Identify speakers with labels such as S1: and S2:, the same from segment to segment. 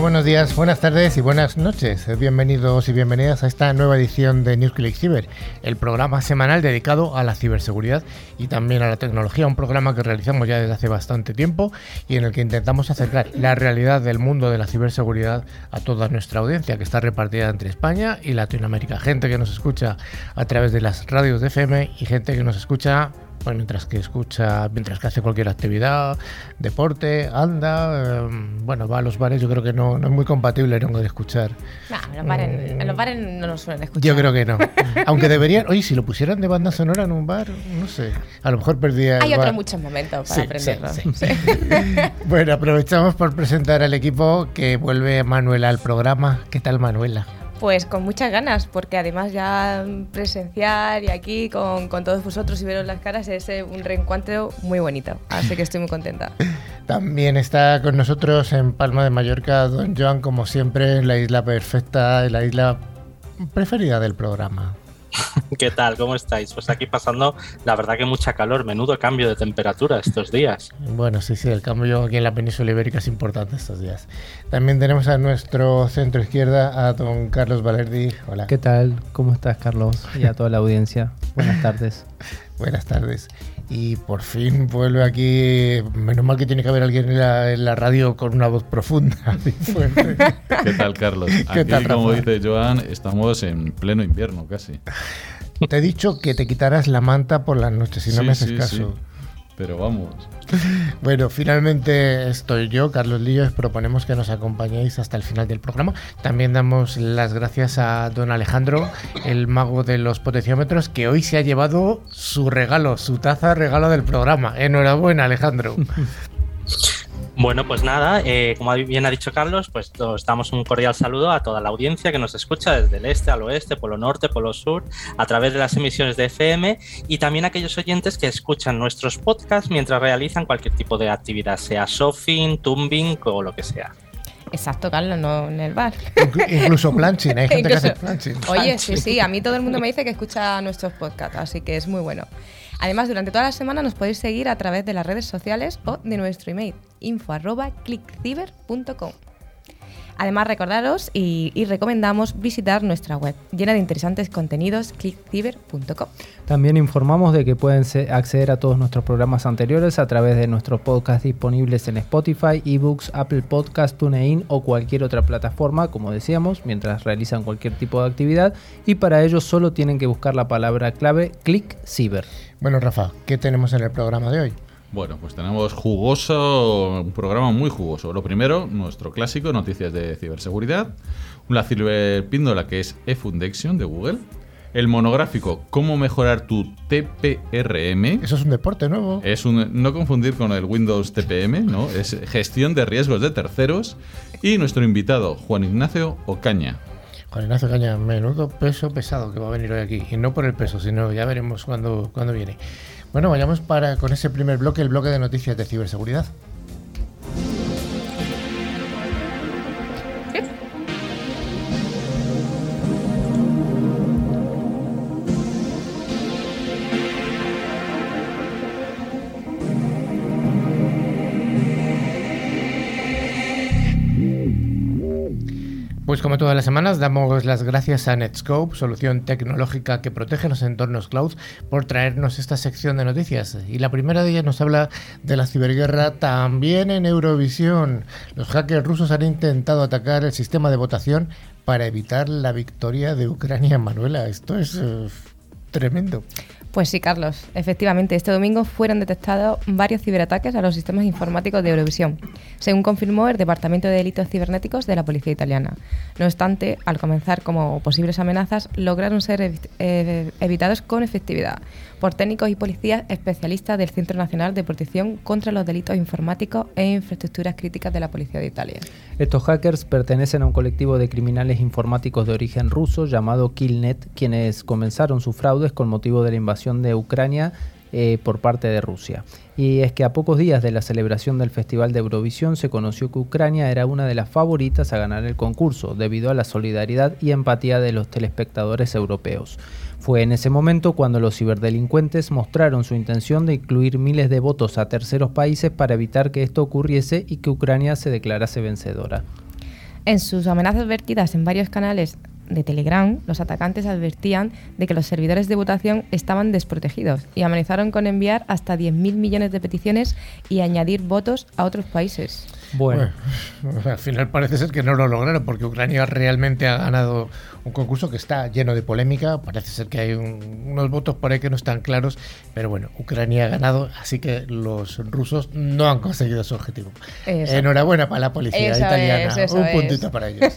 S1: Buenos días, buenas tardes y buenas noches. Bienvenidos y bienvenidas a esta nueva edición de NewsClick Cyber, el programa semanal dedicado a la ciberseguridad y también a la tecnología, un programa que realizamos ya desde hace bastante tiempo y en el que intentamos acercar la realidad del mundo de la ciberseguridad a toda nuestra audiencia que está repartida entre España y Latinoamérica. Gente que nos escucha a través de las radios de FM y gente que nos escucha pues mientras que escucha, mientras que hace cualquier actividad, deporte, anda, em, bueno, va a los bares, yo creo que no, no es muy compatible ¿no? de escuchar.
S2: en, los bares, en los bares no lo suelen escuchar.
S1: Yo creo que no. Aunque deberían, oye, si lo pusieran de banda sonora en un bar, no sé, a lo mejor perdía.
S2: Hay otros muchos momentos para aprenderlo.
S1: bueno, aprovechamos por presentar al equipo que vuelve Manuela al programa. ¿Qué tal, Manuela?
S2: Pues con muchas ganas, porque además ya presenciar y aquí con, todos vosotros y veros las caras es eh, un reencuentro muy bonito. Así que estoy muy contenta.
S1: También está con nosotros en Palma de Mallorca don Joan, como siempre, la isla perfecta, la isla preferida del programa.
S3: ¿Qué tal? ¿Cómo estáis? Pues aquí pasando, la verdad que mucha calor, menudo cambio de temperatura estos días.
S1: Bueno, sí, sí, el cambio aquí en la península ibérica es importante estos días. También tenemos a nuestro centro izquierda, a don Carlos Valerdi. Hola.
S4: ¿Qué tal? ¿Cómo estás, Carlos? Y a toda la audiencia. Buenas tardes.
S1: Buenas tardes. Y por fin vuelve aquí. Menos mal que tiene que haber alguien en la, radio con una voz profunda
S5: ¿Qué tal, Carlos? Aquí, como dice Joan, estamos en pleno invierno casi.
S1: Te he dicho que te quitaras la manta por las noches, si no me haces caso.
S5: Pero vamos.
S1: Bueno, finalmente estoy yo, Carlos Lillo. Proponemos que nos acompañéis hasta el final del programa. También damos las gracias a don Alejandro, el mago de los potenciómetros, que hoy se ha llevado su regalo, su taza regalo del programa. Enhorabuena, Alejandro.
S3: Bueno, pues nada, eh, como bien ha dicho Carlos, pues os damos un cordial saludo a toda la audiencia que nos escucha desde el este al oeste, polo norte, polo sur, a través de las emisiones de FM y también a aquellos oyentes que escuchan nuestros podcasts mientras realizan cualquier tipo de actividad, sea shopping, tumbing o lo que sea.
S2: Exacto, Carlos, no en el bar.
S1: incluso planching, hay gente que hace planching.
S2: Oye, sí, sí, a mí todo el mundo me dice que escucha nuestros podcasts, así que es muy bueno. Además, durante toda la semana nos podéis seguir a través de las redes sociales o de nuestro email info.clickciber.com. Además, recordaros y, recomendamos visitar nuestra web llena de interesantes contenidos, clickciber.com.
S4: También informamos de que pueden acceder a todos nuestros programas anteriores a través de nuestros podcasts disponibles en Spotify, eBooks, Apple Podcast, TuneIn o cualquier otra plataforma, como decíamos, mientras realizan cualquier tipo de actividad. Y para ello solo tienen que buscar la palabra clave ClickCiber.
S1: Bueno, Rafa, ¿qué tenemos en el programa de hoy?
S5: Bueno, pues tenemos jugoso, un programa muy jugoso. Lo primero, nuestro clásico, noticias de ciberseguridad. Una ciberpíndola que es eFundection de Google. El monográfico, cómo mejorar tu TPRM.
S1: Eso es un deporte nuevo.
S5: Es un, no confundir con el Windows TPM, ¿no? Es gestión de riesgos de terceros. Y nuestro invitado, Juan Ignacio Ocaña.
S1: Juan Ignacio Ocaña, menudo peso pesado que va a venir hoy aquí. Y no por el peso, sino ya veremos cuándo, cuándo viene. Bueno, vayamos para con ese primer bloque, el bloque de noticias de ciberseguridad. Pues como todas las semanas, damos las gracias a Netscope, solución tecnológica que protege los entornos cloud, por traernos esta sección de noticias. Y la primera de ellas nos habla de la ciberguerra también en Eurovisión. Los hackers rusos han intentado atacar el sistema de votación para evitar la victoria de Ucrania. Manuela, esto es eh, tremendo.
S2: Pues sí, Carlos. Efectivamente, este domingo fueron detectados varios ciberataques a los sistemas informáticos de Eurovisión, según confirmó el Departamento de Delitos Cibernéticos de la Policía Italiana. No obstante, al comenzar como posibles amenazas, lograron ser eh, evitados con efectividad por técnicos y policías especialistas del Centro Nacional de Protección contra los Delitos Informáticos e Infraestructuras Críticas de la Policía de Italia.
S4: Estos hackers pertenecen a un colectivo de criminales informáticos de origen ruso llamado Killnet, quienes comenzaron sus fraudes con motivo de la invasión de Ucrania eh, por parte de Rusia. Y es que a pocos días de la celebración del Festival de Eurovisión se conoció que Ucrania era una de las favoritas a ganar el concurso, debido a la solidaridad y empatía de los telespectadores europeos. Fue en ese momento cuando los ciberdelincuentes mostraron su intención de incluir miles de votos a terceros países para evitar que esto ocurriese y que Ucrania se declarase vencedora.
S2: En sus amenazas vertidas en varios canales de Telegram, los atacantes advertían de que los servidores de votación estaban desprotegidos y amenazaron con enviar hasta 10.000 millones de peticiones y añadir votos a otros países.
S1: Bueno. al final parece ser que no lo lograron porque Ucrania realmente ha ganado un concurso que está lleno de polémica. Parece ser que hay unos votos por ahí que no están claros, pero bueno, Ucrania ha ganado, así que los rusos no han conseguido su objetivo. Enhorabuena para la policía italiana. un puntito para ellos.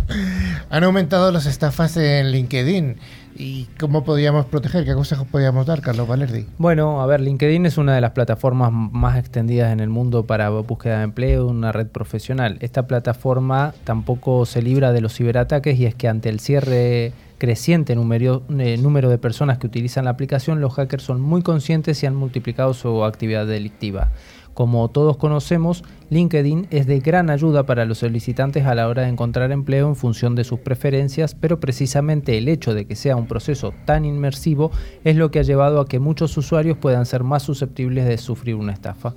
S1: han aumentado las estafas en LinkedIn. ¿Y cómo podríamos proteger? ¿Qué consejos podríamos dar, Carlos Valerdi?
S4: Bueno, a ver, LinkedIn es una de las plataformas más extendidas en el mundo para búsqueda de empleo, una red profesional. Esta plataforma tampoco se libra de los ciberataques y es que ante el cierre creciente número, eh, número de personas que utilizan la aplicación, los hackers son muy conscientes y han multiplicado su actividad delictiva. Como todos conocemos, LinkedIn es de gran ayuda para los solicitantes a la hora de encontrar empleo en función de sus preferencias, pero precisamente el hecho de que sea un proceso tan inmersivo es lo que ha llevado a que muchos usuarios puedan ser más susceptibles de sufrir una estafa.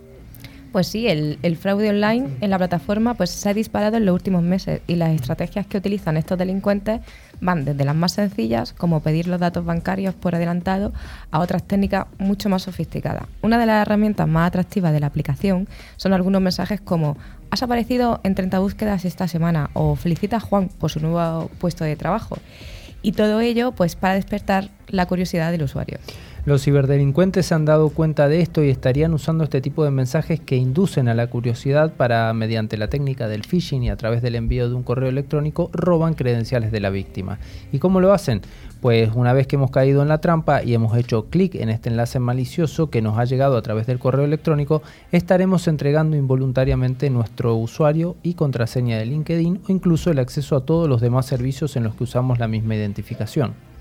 S2: Pues sí, el, fraude online en la plataforma pues, se ha disparado en los últimos meses y las estrategias que utilizan estos delincuentes van desde las más sencillas, como pedir los datos bancarios por adelantado, a otras técnicas mucho más sofisticadas. Una de las herramientas más atractivas de la aplicación son algunos mensajes como has aparecido en 30 búsquedas esta semana o felicita a Juan por su nuevo puesto de trabajo. Y todo ello pues para despertar la curiosidad del usuario.
S4: Los ciberdelincuentes se han dado cuenta de esto y estarían usando este tipo de mensajes que inducen a la curiosidad para, mediante la técnica del phishing y a través del envío de un correo electrónico, roban credenciales de la víctima. ¿Y cómo lo hacen? Pues una vez que hemos caído en la trampa y hemos hecho clic en este enlace malicioso que nos ha llegado a través del correo electrónico, estaremos entregando involuntariamente nuestro usuario y contraseña de LinkedIn o incluso el acceso a todos los demás servicios en los que usamos la misma identificación.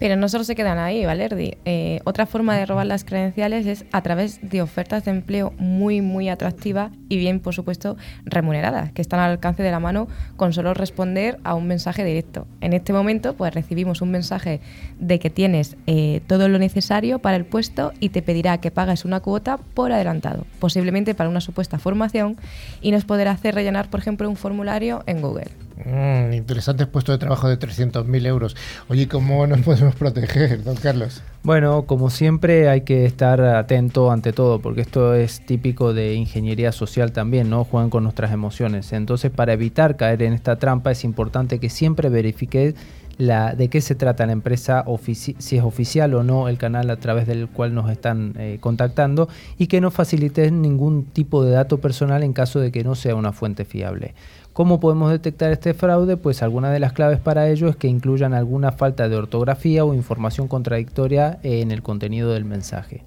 S2: Pero no solo se quedan ahí, Valerdi. Eh, otra forma de robar las credenciales es a través de ofertas de empleo muy, muy atractivas y bien, por supuesto, remuneradas, que están al alcance de la mano con solo responder a un mensaje directo. En este momento, pues recibimos un mensaje de que tienes eh, todo lo necesario para el puesto y te pedirá que pagues una cuota por adelantado, posiblemente para una supuesta formación, y nos podrá hacer rellenar, por ejemplo, un formulario en Google.
S1: Mm, interesante puesto de trabajo de 300.000 euros. Oye, ¿cómo nos podemos proteger, don Carlos?
S4: Bueno, como siempre hay que estar atento ante todo, porque esto es típico de ingeniería social también, ¿no? Juegan con nuestras emociones. Entonces, para evitar caer en esta trampa es importante que siempre verifique la, de qué se trata la empresa, si es oficial o no el canal a través del cual nos están eh, contactando y que no facilite ningún tipo de dato personal en caso de que no sea una fuente fiable. ¿Cómo podemos detectar este fraude? Pues alguna de las claves para ello es que incluyan alguna falta de ortografía o información contradictoria en el contenido del mensaje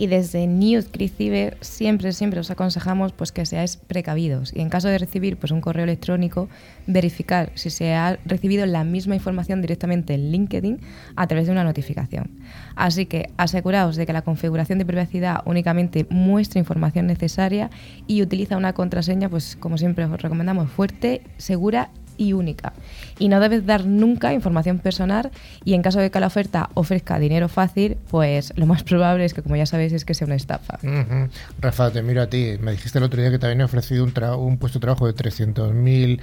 S2: y desde News siempre, siempre os aconsejamos pues, que seáis precavidos y en caso de recibir pues, un correo electrónico, verificar si se ha recibido la misma información directamente en LinkedIn a través de una notificación. Así que aseguraos de que la configuración de privacidad únicamente muestra información necesaria y utiliza una contraseña, pues como siempre os recomendamos, fuerte, segura y única. Y no debes dar nunca información personal y en caso de que la oferta ofrezca dinero fácil, pues lo más probable es que, como ya sabéis, es que sea una estafa.
S1: Rafa, te miro a ti. Me dijiste el otro día que te habían ofrecido un, un puesto de trabajo de 300.000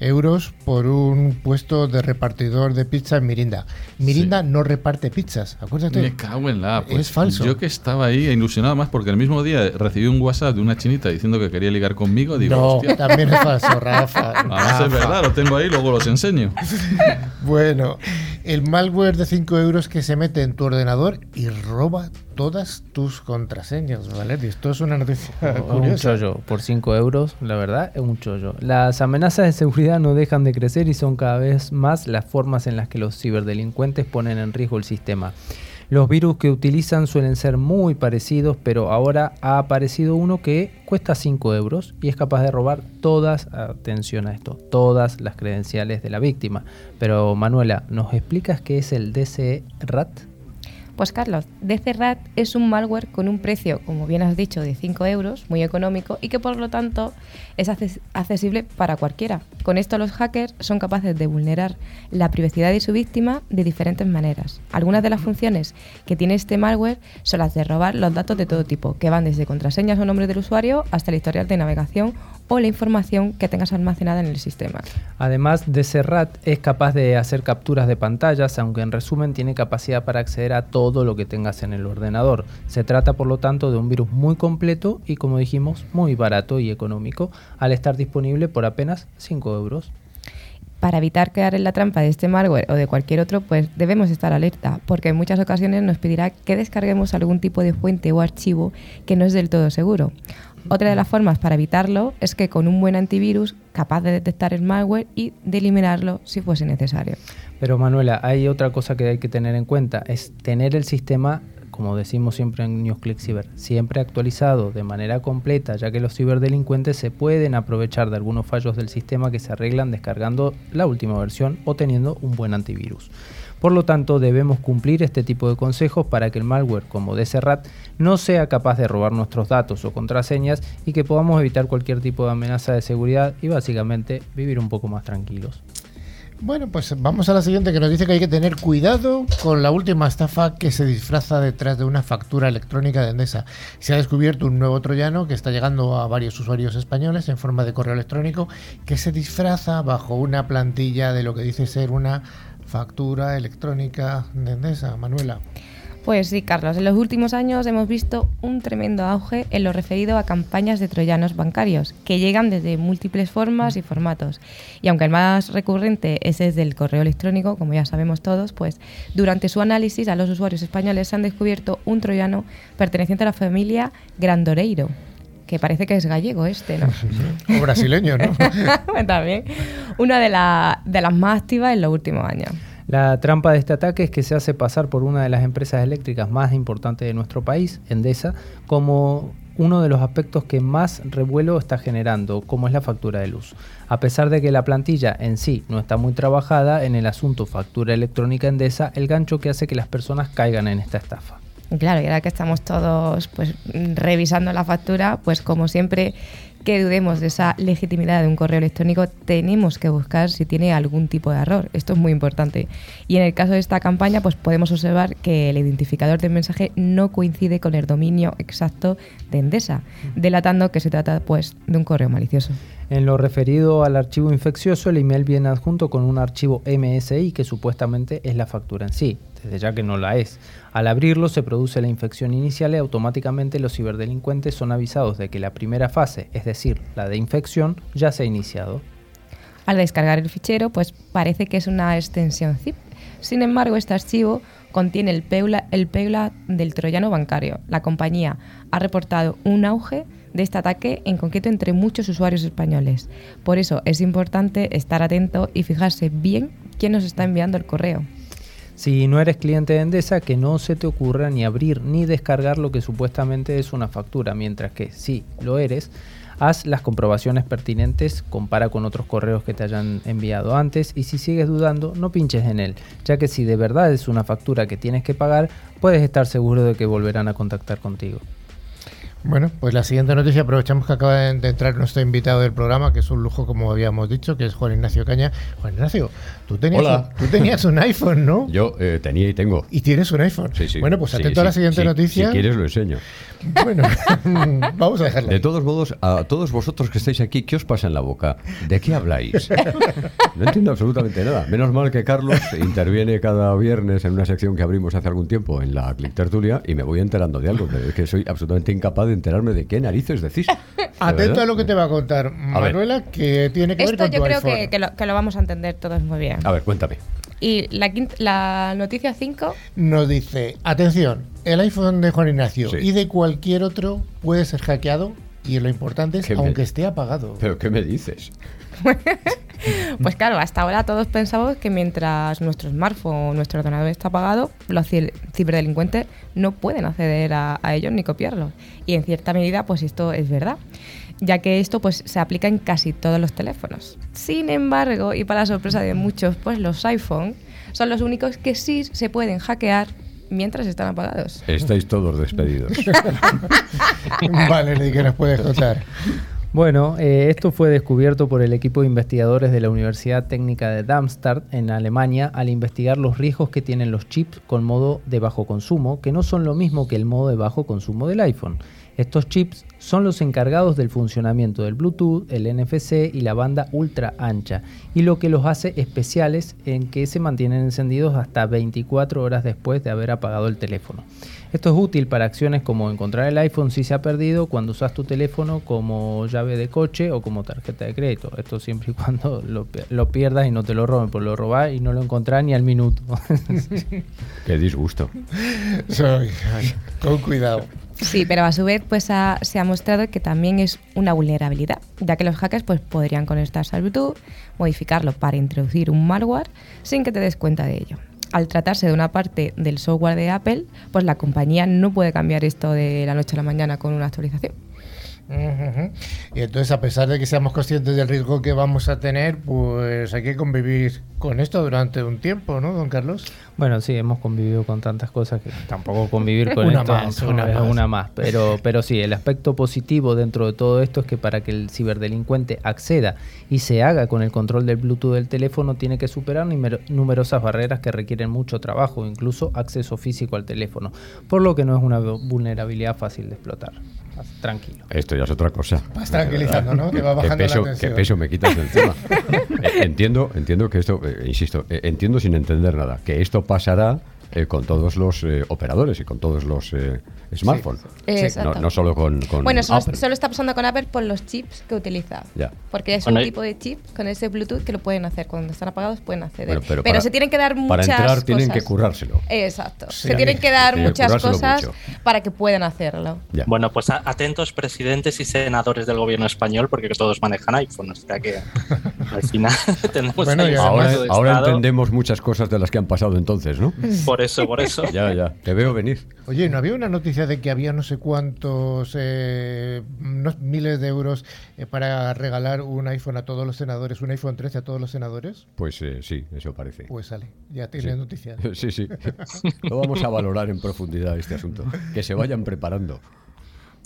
S1: euros por un puesto de repartidor de pizza en Mirinda. Mirinda no reparte pizzas, acuérdate.
S5: Me cago en la. Pues
S1: es falso.
S5: Yo que estaba ahí ilusionado más porque el mismo día recibí un WhatsApp de una chinita diciendo que quería ligar conmigo. Digo,
S1: no, también es falso, Rafa.
S5: Rafa. es verdad, lo tengo ahí, luego los enseño.
S1: bueno, el malware de 5 euros que se mete en tu ordenador y roba todas tus contraseñas, Valeria. Esto es una noticia
S4: Un chollo. Por 5 euros, la verdad, es un chollo. Las amenazas de seguridad no dejan de crecer y son cada vez más las formas en las que los ciberdelincuentes ponen en riesgo el sistema. Los virus que utilizan suelen ser muy parecidos, pero ahora ha aparecido uno que cuesta 5 euros y es capaz de robar todas, atención a esto, todas las credenciales de la víctima. Pero Manuela, ¿nos explicas qué es el DC RAT?
S2: Pues Carlos, DCRAT es un malware con un precio, como bien has dicho, de 5 euros, muy económico y que por lo tanto es accesible para cualquiera. Con esto los hackers son capaces de vulnerar la privacidad de su víctima de diferentes maneras. Algunas de las funciones que tiene este malware son las de robar los datos de todo tipo, que van desde contraseñas o nombres del usuario hasta el historial de navegación o la información que tengas almacenada en el sistema.
S4: Además, DCRAT es capaz de hacer capturas de pantallas, aunque en resumen tiene capacidad para acceder a todo lo que tengas en el ordenador. Se trata por lo tanto de un virus muy completo y como dijimos, muy barato y económico, al estar disponible por apenas 5 euros.
S2: Para evitar quedar en la trampa de este malware o de cualquier otro, pues debemos estar alerta, porque en muchas ocasiones nos pedirá que descarguemos algún tipo de fuente o archivo que no es del todo seguro. Otra de las formas para evitarlo es que con un buen antivirus capaz de detectar el malware y de eliminarlo si fuese necesario.
S4: Pero Manuela, hay otra cosa que hay que tener en cuenta, es tener el sistema, como decimos siempre en NewsClick Cyber, siempre actualizado de manera completa, ya que los ciberdelincuentes se pueden aprovechar de algunos fallos del sistema que se arreglan descargando la última versión o teniendo un buen antivirus. Por lo tanto, debemos cumplir este tipo de consejos para que el malware como DCRAT no sea capaz de robar nuestros datos o contraseñas y que podamos evitar cualquier tipo de amenaza de seguridad y básicamente vivir un poco más tranquilos.
S1: Bueno, pues vamos a la siguiente que nos dice que hay que tener cuidado con la última estafa que se disfraza detrás de una factura electrónica de Endesa. Se ha descubierto un nuevo troyano que está llegando a varios usuarios españoles en forma de correo electrónico que se disfraza bajo una plantilla de lo que dice ser una factura electrónica de Endesa. Manuela.
S2: Pues sí, Carlos, en los últimos años hemos visto un tremendo auge en lo referido a campañas de troyanos bancarios, que llegan desde múltiples formas y formatos. Y aunque el más recurrente es el correo electrónico, como ya sabemos todos, pues durante su análisis a los usuarios españoles se han descubierto un troyano perteneciente a la familia Grandoreiro, que parece que es gallego este, ¿no?
S1: o brasileño, ¿no?
S2: También. Una de, la, de las más activas en los últimos años.
S4: La trampa de este ataque es que se hace pasar por una de las empresas eléctricas más importantes de nuestro país, Endesa, como uno de los aspectos que más revuelo está generando, como es la factura de luz. A pesar de que la plantilla en sí no está muy trabajada en el asunto factura electrónica Endesa, el gancho que hace que las personas caigan en esta estafa.
S2: Claro, y ahora que estamos todos pues revisando la factura, pues como siempre que dudemos de esa legitimidad de un correo electrónico, tenemos que buscar si tiene algún tipo de error. Esto es muy importante. Y en el caso de esta campaña, pues podemos observar que el identificador del mensaje no coincide con el dominio exacto de Endesa, delatando que se trata pues de un correo malicioso.
S4: En lo referido al archivo infeccioso, el email viene adjunto con un archivo MSI que supuestamente es la factura en sí, desde ya que no la es. Al abrirlo se produce la infección inicial y automáticamente los ciberdelincuentes son avisados de que la primera fase, es decir, la de infección, ya se ha iniciado.
S2: Al descargar el fichero, pues parece que es una extensión zip. Sin embargo, este archivo contiene el PEULA, el PEULA del troyano bancario. La compañía ha reportado un auge de este ataque, en concreto entre muchos usuarios españoles. Por eso es importante estar atento y fijarse bien quién nos está enviando el correo.
S4: Si no eres cliente de Endesa, que no se te ocurra ni abrir ni descargar lo que supuestamente es una factura, mientras que si lo eres, haz las comprobaciones pertinentes, compara con otros correos que te hayan enviado antes y si sigues dudando, no pinches en él, ya que si de verdad es una factura que tienes que pagar, puedes estar seguro de que volverán a contactar contigo.
S1: Bueno, pues la siguiente noticia, aprovechamos que acaba de entrar nuestro invitado del programa, que es un lujo, como habíamos dicho, que es Juan Ignacio Caña. Juan Ignacio, tú tenías,
S6: Hola.
S1: Un, tú tenías un iPhone, ¿no?
S6: Yo eh, tenía y tengo.
S1: ¿Y tienes un iPhone?
S6: Sí, sí.
S1: Bueno, pues
S6: Sí,
S1: atento a la siguiente noticia.
S6: Si quieres lo enseño.
S1: Bueno, vamos a dejarla.
S6: De todos modos, a todos vosotros que estáis aquí, ¿qué os pasa en la boca? ¿De qué habláis? No entiendo absolutamente nada. Menos mal que Carlos interviene cada viernes en una sección que abrimos hace algún tiempo en la Click Tertulia y me voy enterando de algo, pero es que soy absolutamente incapaz de enterarme de qué narices decís. De
S1: Atento
S6: verdad.
S1: a lo que te va a contar Manuela, que tiene que ver
S2: Esto
S1: con
S2: yo
S1: tu
S2: creo que, que lo, que lo vamos a entender todos muy bien.
S6: A ver, cuéntame.
S2: Y la, quinta- la noticia 5
S1: Nos dice, atención, el iPhone de Juan Ignacio
S6: Sí.
S1: y de cualquier otro puede ser hackeado y lo importante es
S6: ¿Qué me-
S1: aunque esté apagado.
S6: ¿Pero qué me dices?
S2: Pues claro, hasta ahora todos pensamos que mientras nuestro smartphone o nuestro ordenador está apagado, los ci- ciberdelincuentes no pueden acceder a, a ellos ni copiarlos. Y en cierta medida, pues esto es verdad, ya que esto pues se aplica en casi todos los teléfonos. Sin embargo, y para sorpresa de muchos, pues los iPhone son los únicos que sí se pueden hackear mientras están apagados.
S6: Estáis todos despedidos.
S1: vale, ¿qué nos puedes contar?
S4: Bueno, eh, esto fue descubierto por el equipo de investigadores de la Universidad Técnica de Darmstadt en Alemania al investigar los riesgos que tienen los chips con modo de bajo consumo, que no son lo mismo que el modo de bajo consumo del iPhone. Estos chips son los encargados del funcionamiento del Bluetooth, el NFC y la banda ultra ancha, y lo que los hace especiales en que se mantienen encendidos hasta 24 horas después de haber apagado el teléfono. Esto es útil para acciones como encontrar el iPhone si se ha perdido cuando usas tu teléfono como llave de coche o como tarjeta de crédito. Esto siempre y cuando lo, lo pierdas y no te lo roben, pues lo robás y no lo encontrás ni al minuto.
S6: Qué disgusto.
S1: Soy, con cuidado.
S2: Sí, pero a su vez pues ha- se ha mostrado que también es una vulnerabilidad, ya que los hackers pues podrían conectarse al Bluetooth, modificarlo para introducir un malware sin que te des cuenta de ello. Al tratarse de una parte del software de Apple, pues la compañía no puede cambiar esto de la noche a la mañana con una actualización.
S1: Y entonces, a pesar de que seamos conscientes del riesgo que vamos a tener, pues hay que convivir con esto durante un tiempo, ¿no, don Carlos?
S4: Bueno, sí, hemos convivido con tantas cosas que tampoco convivir con
S1: Una
S4: esto
S1: más, una
S4: es
S1: más.
S4: una más. Pero, pero sí, el aspecto positivo dentro de todo esto es que para que el ciberdelincuente acceda y se haga con el control del Bluetooth del teléfono, tiene que superar numero- numerosas barreras que requieren mucho trabajo, incluso acceso físico al teléfono, por lo que no es una vulnerabilidad fácil de explotar. Tranquilo.
S6: Esto ya es otra cosa.
S1: Vas tranquilizando, ¿no? Te va
S6: ¿Qué
S1: bajando
S6: peso,
S1: la
S6: qué peso me quitas del tema? Eh, entiendo, entiendo que esto, eh, insisto, eh, entiendo sin entender nada, que esto pasará eh, con todos los eh, operadores y con todos los eh, smartphones.
S2: Exacto.
S6: No, no solo con, con
S2: Bueno, solo,
S6: Apple.
S2: solo está pasando con Apple por los chips que utiliza.
S6: Ya.
S2: Porque es
S3: Bueno,
S2: un tipo de chip con ese Bluetooth que lo pueden hacer. Cuando están apagados pueden acceder.
S6: Bueno,
S2: pero
S6: para-
S2: se tienen que dar muchas
S6: Para entrar tienen
S2: cosas.
S6: que currárselo.
S2: Exacto.
S1: Sí,
S2: se tienen que dar
S6: que
S2: muchas cosas
S6: mucho.
S2: para que puedan hacerlo.
S6: Ya.
S3: Bueno, pues atentos presidentes y senadores del gobierno español, porque todos manejan iPhone, o sea que al final tenemos
S1: Bueno,
S6: ahora, ahora entendemos muchas cosas de las que han pasado entonces, ¿no?
S3: Por eso, por eso.
S6: ya, ya, te veo venir.
S1: Oye, ¿no había una noticia de que había no sé cuántos eh, unos miles de euros eh, para regalar un iPhone a todos los senadores, un iPhone 13 a todos los senadores?
S6: Pues eh, sí, eso parece.
S1: Pues sale, ya tienes
S6: Sí.
S1: noticias.
S6: Sí, sí. Lo vamos a valorar en profundidad este asunto. Que se vayan preparando.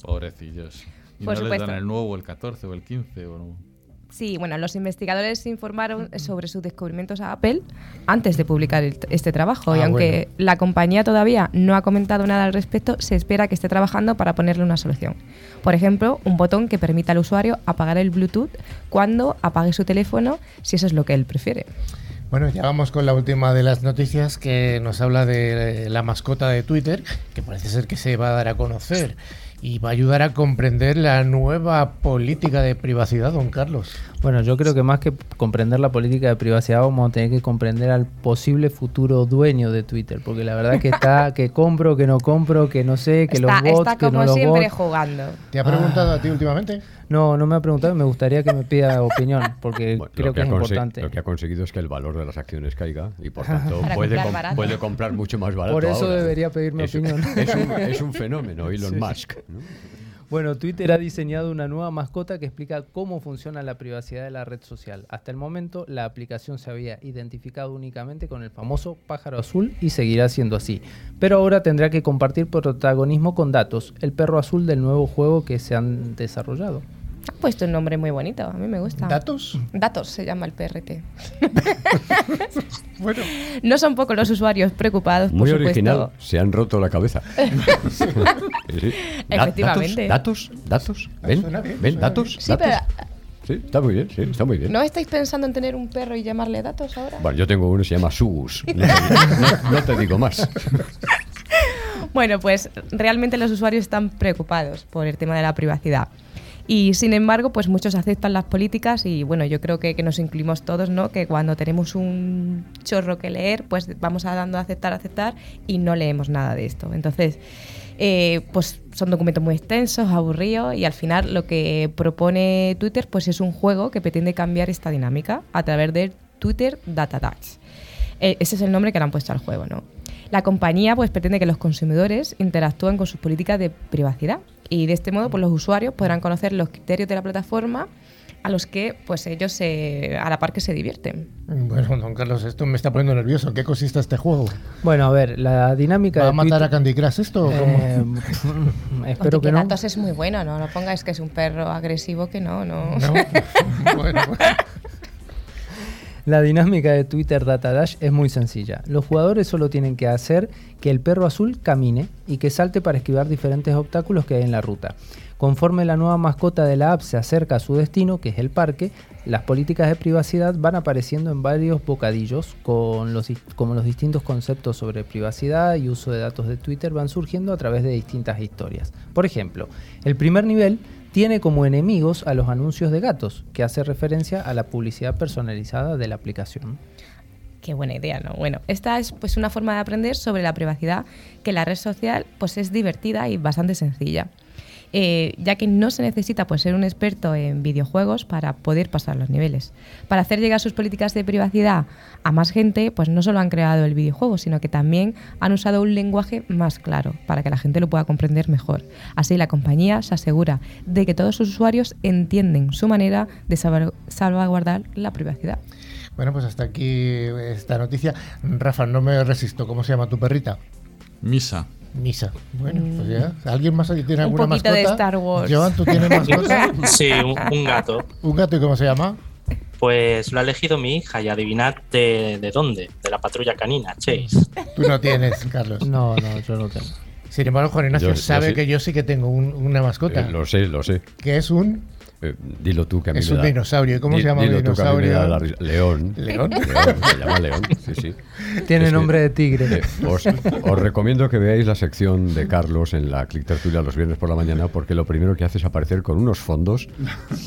S5: Pobrecillos. Y
S2: Por
S5: no
S2: supuesto.
S5: les dan el nuevo, el 14 o el 15 o no.
S2: Sí, bueno, los investigadores informaron sobre sus descubrimientos a Apple antes de publicar el- este trabajo. y
S1: Ah,
S2: aunque
S1: bueno.
S2: la compañía todavía no ha comentado nada al respecto, se espera que esté trabajando para ponerle una solución. Por ejemplo, un botón que permita al usuario apagar el Bluetooth cuando apague su teléfono, si eso es lo que él prefiere.
S1: Bueno, ya vamos con la última de las noticias que nos habla de la mascota de Twitter, que parece ser que se va a dar a conocer y va a ayudar a comprender la nueva política de privacidad, don Carlos.
S4: Bueno, yo creo que más que comprender la política de privacidad vamos a tener que comprender al posible futuro dueño de Twitter, porque la verdad que está que compro, que no compro, que no sé, que
S2: está,
S4: los bots,
S2: está
S4: que
S2: como
S4: no los
S2: siempre
S4: bots.
S2: jugando.
S1: ¿Te ha preguntado a ti últimamente?
S4: No, no me ha preguntado y me gustaría que me pida opinión, porque
S6: Bueno,
S4: creo que, es importante.
S6: Lo que ha conseguido es que el valor de las acciones caiga y por tanto puede,
S2: comprar
S6: com-
S2: barato.
S6: puede comprar mucho más barato.
S4: Por eso
S6: ahora.
S4: debería pedirme
S6: Es-
S4: opinión.
S6: Es un, es un fenómeno, Elon Musk. ¿no?
S4: Bueno, Twitter ha diseñado una nueva mascota que explica cómo funciona la privacidad de la red social. Hasta el momento, la aplicación se había identificado únicamente con el famoso pájaro azul y seguirá siendo así. Pero ahora tendrá que compartir protagonismo con datos, el perro azul del nuevo juego que se han desarrollado.
S2: Puesto un nombre muy bonito, a mí me gusta.
S1: ¿Datos?
S2: Datos se llama el PRT.
S1: Bueno,
S2: No son pocos los usuarios preocupados, por
S6: Muy
S2: supuesto.
S6: original. Se han roto la cabeza. Sí,
S2: Efectivamente.
S6: ¿Datos? ¿Datos?
S1: Ah,
S6: ¿Ven? ¿Ven? ¿Datos?
S2: Sí,
S6: ¿Datos?
S2: pero
S6: Sí, está muy bien, sí, está muy bien.
S2: ¿no estáis pensando en tener un perro y llamarle datos ahora?
S6: Bueno, yo tengo uno que se llama Sugus. No te, no- no te digo más.
S2: Bueno, pues realmente los usuarios están preocupados por el tema de la privacidad. Y sin embargo, pues muchos aceptan las políticas y bueno, yo creo que, nos incluimos todos, ¿no? Que cuando tenemos un chorro que leer, pues vamos a dando a aceptar, aceptar y no leemos nada de esto. Entonces, eh, pues son documentos muy extensos, aburridos y al final lo que propone Twitter pues es un juego que pretende cambiar esta dinámica a través de Twitter Data Tags. Eh, ese es el nombre que le han puesto al juego, ¿no? La compañía pues pretende que los consumidores interactúen con sus políticas de privacidad y de este modo pues los usuarios podrán conocer los criterios de la plataforma a los que pues ellos se, a la par que se divierten.
S1: bueno, don Carlos, esto me está poniendo nervioso. ¿En qué consiste este juego?
S4: Bueno, a ver, la dinámica
S1: ¿Va a matar
S4: Twitter-
S1: a Candy Crush esto? o cómo?
S4: Eh, espero que no.
S2: es muy bueno, ¿no? No pongáis que es un perro agresivo que no, no.
S1: No. bueno, bueno.
S4: La dinámica de Twitter Data Dash es muy sencilla. Los jugadores solo tienen que hacer que el perro azul camine y que salte para esquivar diferentes obstáculos que hay en la ruta. Conforme la nueva mascota de la app se acerca a su destino, que es el parque, las políticas de privacidad van apareciendo en varios bocadillos, con los, como los distintos conceptos sobre privacidad y uso de datos de Twitter van surgiendo a través de distintas historias. Por ejemplo, el primer nivel tiene como enemigos a los anuncios de gatos, que hace referencia a la publicidad personalizada de la aplicación.
S2: Qué buena idea, ¿no? Bueno, esta es pues una forma de aprender sobre la privacidad que la red social pues es divertida y bastante sencilla. Eh, ya que no se necesita pues, ser un experto en videojuegos para poder pasar los niveles. Para hacer llegar sus políticas de privacidad a más gente, pues no solo han creado el videojuego, sino que también han usado un lenguaje más claro para que la gente lo pueda comprender mejor. Así la compañía se asegura de que todos sus usuarios entienden su manera de salvaguardar la privacidad.
S1: Bueno, pues hasta aquí esta noticia. Rafa, no me resisto. ¿Cómo se llama tu perrita?
S5: Misa.
S1: Misa. Bueno, pues ya. ¿Alguien más aquí tiene
S2: Un
S1: alguna
S2: poquito
S1: mascota?
S2: de Star Wars.
S1: Joan, ¿tú tienes mascota?
S3: Sí, un, un gato.
S1: ¿Un gato y cómo se llama?
S3: Pues lo ha elegido mi hija y adivinad de, de dónde, de la patrulla canina, Chase.
S1: Tú no tienes, Carlos.
S4: No, no, yo no tengo.
S1: Sin embargo, Juan Ignacio
S6: Yo- yo
S1: sabe
S6: sí.
S1: que yo sí que tengo un- una mascota.
S6: Eh, lo sé, lo sé.
S1: que es un,
S6: Eh, dilo tú que a mí
S1: es
S6: me
S1: un
S6: da-
S1: dinosaurio. ¿Y cómo
S6: Di-
S1: se llama el
S6: tú que
S1: dinosaurio?
S6: León.
S1: León.
S6: León, se llama León, sí, sí.
S4: Tiene
S6: Es que-
S4: nombre de tigre.
S6: Eh, os, os recomiendo que veáis la sección de Carlos en la Click Tertulia los viernes por la mañana, porque lo primero que hace es aparecer con unos fondos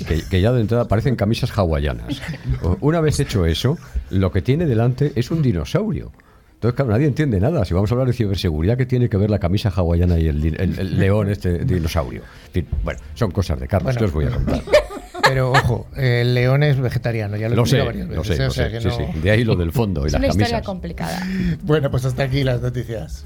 S6: que, que ya de entrada parecen camisas hawaianas. Una vez hecho eso, lo que tiene delante es un dinosaurio. Entonces, claro, nadie entiende nada. Si vamos a hablar de ciberseguridad, ¿qué tiene que ver la camisa hawaiana y el, el- el león, este dinosaurio? En fin, bueno, son cosas de Carlos
S1: Bueno.
S6: que os voy a contar.
S1: Pero ojo, el león es vegetariano, ya lo, he
S6: Lo sé,
S1: varias
S6: lo
S1: veces,
S6: sé, lo
S1: O sea
S6: sé,
S1: que
S6: sí,
S1: no-
S6: sí. De ahí lo del fondo y
S2: Es
S6: las
S2: una historia complicada.
S1: Bueno, pues hasta aquí las noticias.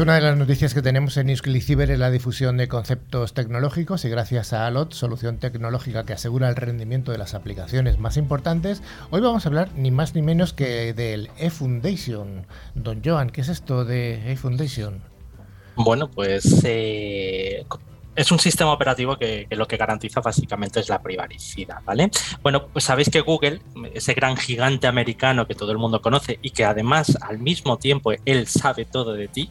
S1: Una de las noticias que tenemos en Cyber es la difusión de conceptos tecnológicos y gracias a Alot, solución tecnológica que asegura el rendimiento de las aplicaciones más importantes, hoy vamos a hablar ni más ni menos que del eFoundation. Don Joan, ¿qué es esto de eFoundation?
S3: Bueno, pues eh, es un sistema operativo que, que lo que garantiza básicamente es la privacidad, ¿vale? Bueno, pues sabéis que Google, ese gran gigante americano que todo el mundo conoce y que además al mismo tiempo él sabe todo de ti,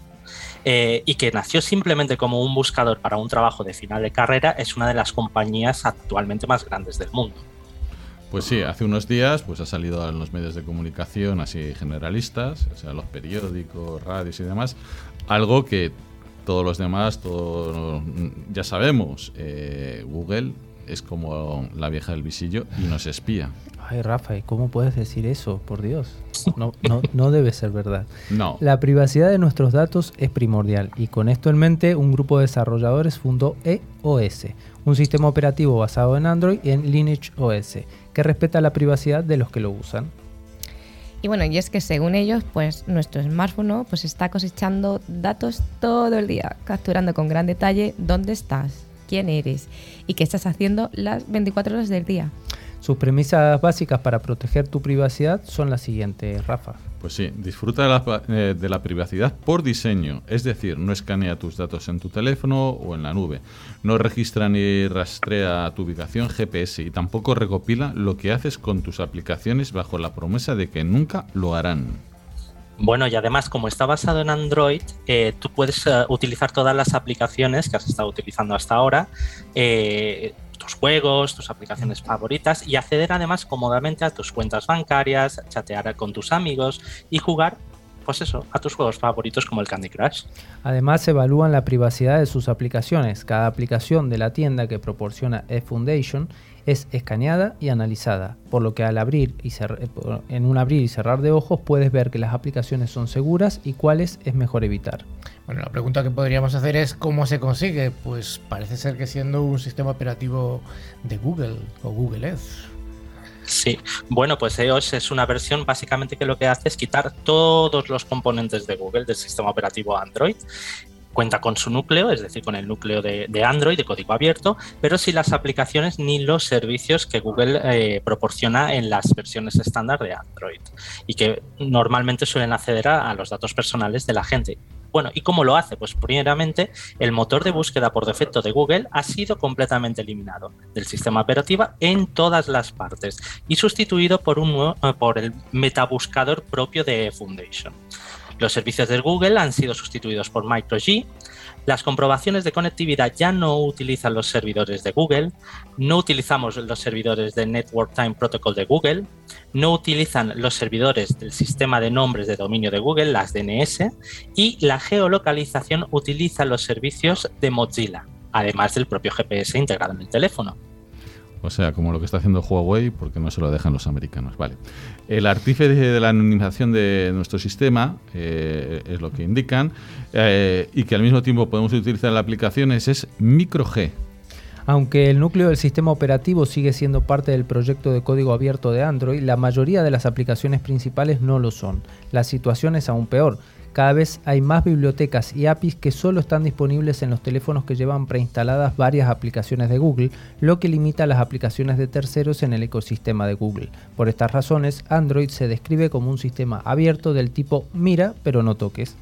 S3: eh, y que nació simplemente como un buscador para un trabajo de final de carrera, es una de las compañías actualmente más grandes del mundo.
S5: Pues sí, hace unos días pues ha salido en los medios de comunicación así generalistas, o sea, los periódicos, radios y demás, algo que todos los demás todo, ya sabemos. eh, Google es como la vieja del visillo y nos espía.
S4: Ay, Rafa, ¿y cómo puedes decir eso? Por Dios. No, no, no debe ser verdad.
S5: No,
S4: La privacidad de nuestros datos es primordial y con esto en mente un grupo de desarrolladores fundó EOS, un sistema operativo basado en Android y en Lineage OS, que respeta la privacidad de los que lo usan.
S2: Y bueno, y es que según ellos, pues nuestro smartphone pues está cosechando datos todo el día, capturando con gran detalle dónde estás, quién eres y qué estás haciendo las 24 horas del día.
S4: Sus premisas básicas para proteger tu privacidad son las siguientes, Rafa.
S5: Pues sí, disfruta de la, eh, de la privacidad por diseño, es decir, no escanea tus datos en tu teléfono o en la nube, no registra ni rastrea tu ubicación GPS y tampoco recopila lo que haces con tus aplicaciones bajo la promesa de que nunca lo harán.
S3: Bueno, y además, como está basado en Android, eh, tú puedes eh, utilizar todas las aplicaciones que has estado utilizando hasta ahora, eh, tus juegos, tus aplicaciones favoritas, y acceder además cómodamente a tus cuentas bancarias, chatear con tus amigos y jugar, pues eso, a tus juegos favoritos como el Candy Crush.
S4: Además, evalúan la privacidad de sus aplicaciones. Cada aplicación de la tienda que proporciona eFoundation es escaneada y analizada, por lo que al abrir y en un abrir y cerrar de ojos puedes ver que las aplicaciones son seguras y cuáles es mejor evitar.
S1: Bueno, la pregunta que podríamos hacer es cómo se consigue. Pues parece ser que siendo un sistema operativo de Google o Google Earth.
S3: Sí, bueno, pues EOS es una versión básicamente que lo que hace es quitar todos los componentes de Google del sistema operativo Android cuenta con su núcleo, es decir, con el núcleo de, Android de código abierto, pero sin las aplicaciones ni los servicios que Google eh, proporciona en las versiones estándar de Android y que normalmente suelen acceder a, los datos personales de la gente. Bueno, ¿y cómo lo hace? Pues primeramente, el motor de búsqueda por defecto de Google ha sido completamente eliminado del sistema operativo en todas las partes y sustituido por, un nuevo, por el metabuscador propio de Foundation. Los servicios de Google han sido sustituidos por MicroG. Las comprobaciones de conectividad ya no utilizan los servidores de Google. No utilizamos los servidores de Network Time Protocol de Google. No utilizan los servidores del sistema de nombres de dominio de Google, las DNS. Y la geolocalización utiliza los servicios de Mozilla, además del propio GPS integrado en el teléfono.
S5: O sea, como lo que está haciendo Huawei, porque no se lo dejan los americanos. Vale. El artífice de la anonimización de nuestro sistema eh, es lo que indican, eh, y que al mismo tiempo podemos utilizar las aplicaciones es MicroG.
S4: Aunque el núcleo del sistema operativo sigue siendo parte del proyecto de código abierto de Android, la mayoría de las aplicaciones principales no lo son. La situación es aún peor cada vez hay más bibliotecas y APIs que solo están disponibles en los teléfonos que llevan preinstaladas varias aplicaciones de Google, lo que limita las aplicaciones de terceros en el ecosistema de Google. Por estas razones, Android se describe como un sistema abierto del tipo mira pero no toques.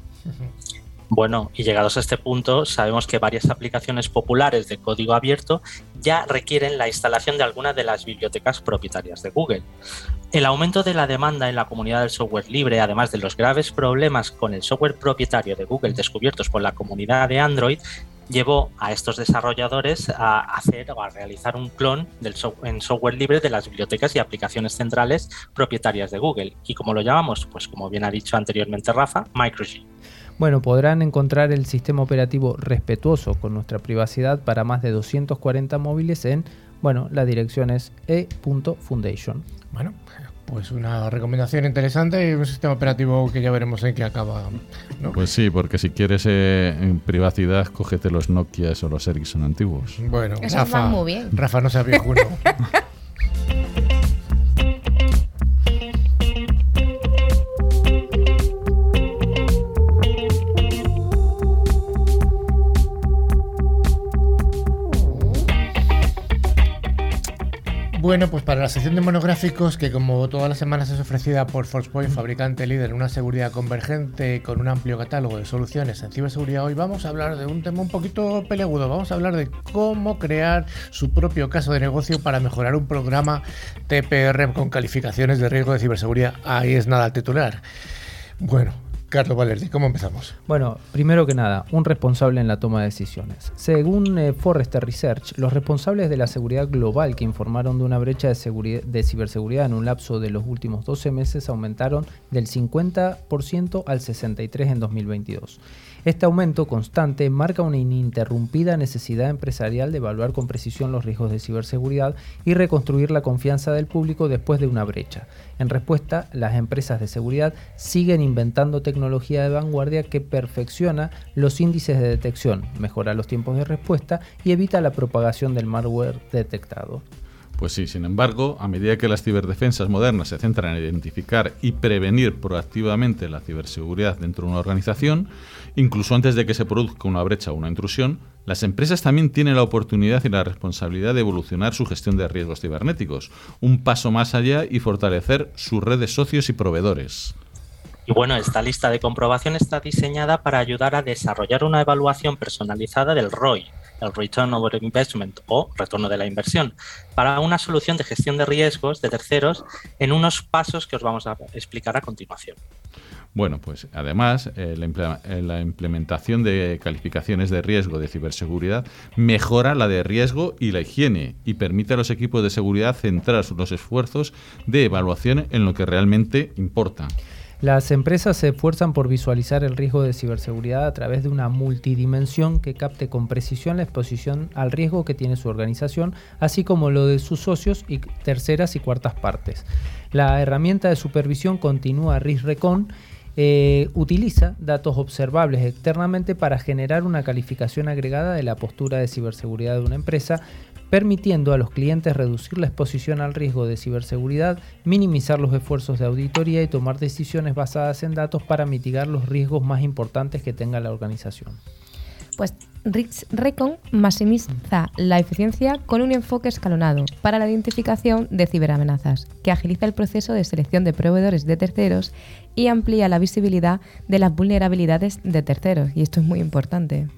S3: Bueno, y llegados a este punto, sabemos que varias aplicaciones populares de código abierto ya requieren la instalación de alguna de las bibliotecas propietarias de Google. El aumento de la demanda en la comunidad del software libre, además de los graves problemas con el software propietario de Google descubiertos por la comunidad de Android, llevó a estos desarrolladores a hacer o a realizar un clon del en software libre de las bibliotecas y aplicaciones centrales propietarias de Google. ¿Y como lo llamamos? Pues como bien ha dicho anteriormente Rafa, MicroG.
S4: Bueno, podrán encontrar el sistema operativo respetuoso con nuestra privacidad para más de 240 móviles en, bueno, la dirección es e.foundation.
S1: Bueno, pues una recomendación interesante y un sistema operativo que ya veremos en qué acaba.
S5: Pues sí, porque si quieres eh, en privacidad, cógete los Nokia o los Ericsson antiguos.
S1: Bueno, Rafa, muy bien. Rafa no se viejuno. Bueno, pues para la sección de monográficos, que como todas las semanas es ofrecida por Forcepoint, fabricante líder en una seguridad convergente con un amplio catálogo de soluciones en ciberseguridad, hoy vamos a hablar de un tema un poquito peleagudo. Vamos a hablar de cómo crear su propio caso de negocio para mejorar un programa TPR con calificaciones de riesgo de ciberseguridad. Ahí es nada titular. Bueno, Carlos Valerdi, ¿cómo empezamos?
S4: Bueno, primero que nada, un responsable en la toma de decisiones. Según eh, Forrester Research, los responsables de la seguridad global que informaron de una brecha de, de ciberseguridad en un lapso de los últimos 12 meses aumentaron del 50% al 63% en 2022. Este aumento constante marca una ininterrumpida necesidad empresarial de evaluar con precisión los riesgos de ciberseguridad y reconstruir la confianza del público después de una brecha. En respuesta, las empresas de seguridad siguen inventando tecnología de vanguardia que perfecciona los índices de detección, mejora los tiempos de respuesta y evita la propagación del malware detectado.
S5: Pues sí, sin embargo, a medida que las ciberdefensas modernas se centran en identificar y prevenir proactivamente la ciberseguridad dentro de una organización, incluso antes de que se produzca una brecha o una intrusión, las empresas también tienen la oportunidad y la responsabilidad de evolucionar su gestión de riesgos cibernéticos, un paso más allá y fortalecer sus redes socios y proveedores.
S3: Y bueno, esta lista de comprobación está diseñada para ayudar a desarrollar una evaluación personalizada del ROI, el Return Over Investment o retorno de la inversión, para una solución de gestión de riesgos de terceros en unos pasos que os vamos a explicar a continuación.
S5: Bueno, pues además eh, eh, la, implementación de calificaciones de riesgo de ciberseguridad mejora la de riesgo y la higiene y permite a los equipos de seguridad centrar los esfuerzos de evaluación en lo que realmente importa.
S4: Las empresas se esfuerzan por visualizar el riesgo de ciberseguridad a través de una multidimensión que capte con precisión la exposición al riesgo que tiene su organización, así como lo de sus socios y terceras y cuartas partes. La herramienta de supervisión continua RISRECON eh, utiliza datos observables externamente para generar una calificación agregada de la postura de ciberseguridad de una empresa, permitiendo a los clientes reducir la exposición al riesgo de ciberseguridad, minimizar los esfuerzos de auditoría y tomar decisiones basadas en datos para mitigar los riesgos más importantes que tenga la organización.
S2: Pues Rix Recon maximiza la eficiencia con un enfoque escalonado para la identificación de ciberamenazas, que agiliza el proceso de selección de proveedores de terceros y amplía la visibilidad de las vulnerabilidades de terceros. Y esto es muy importante.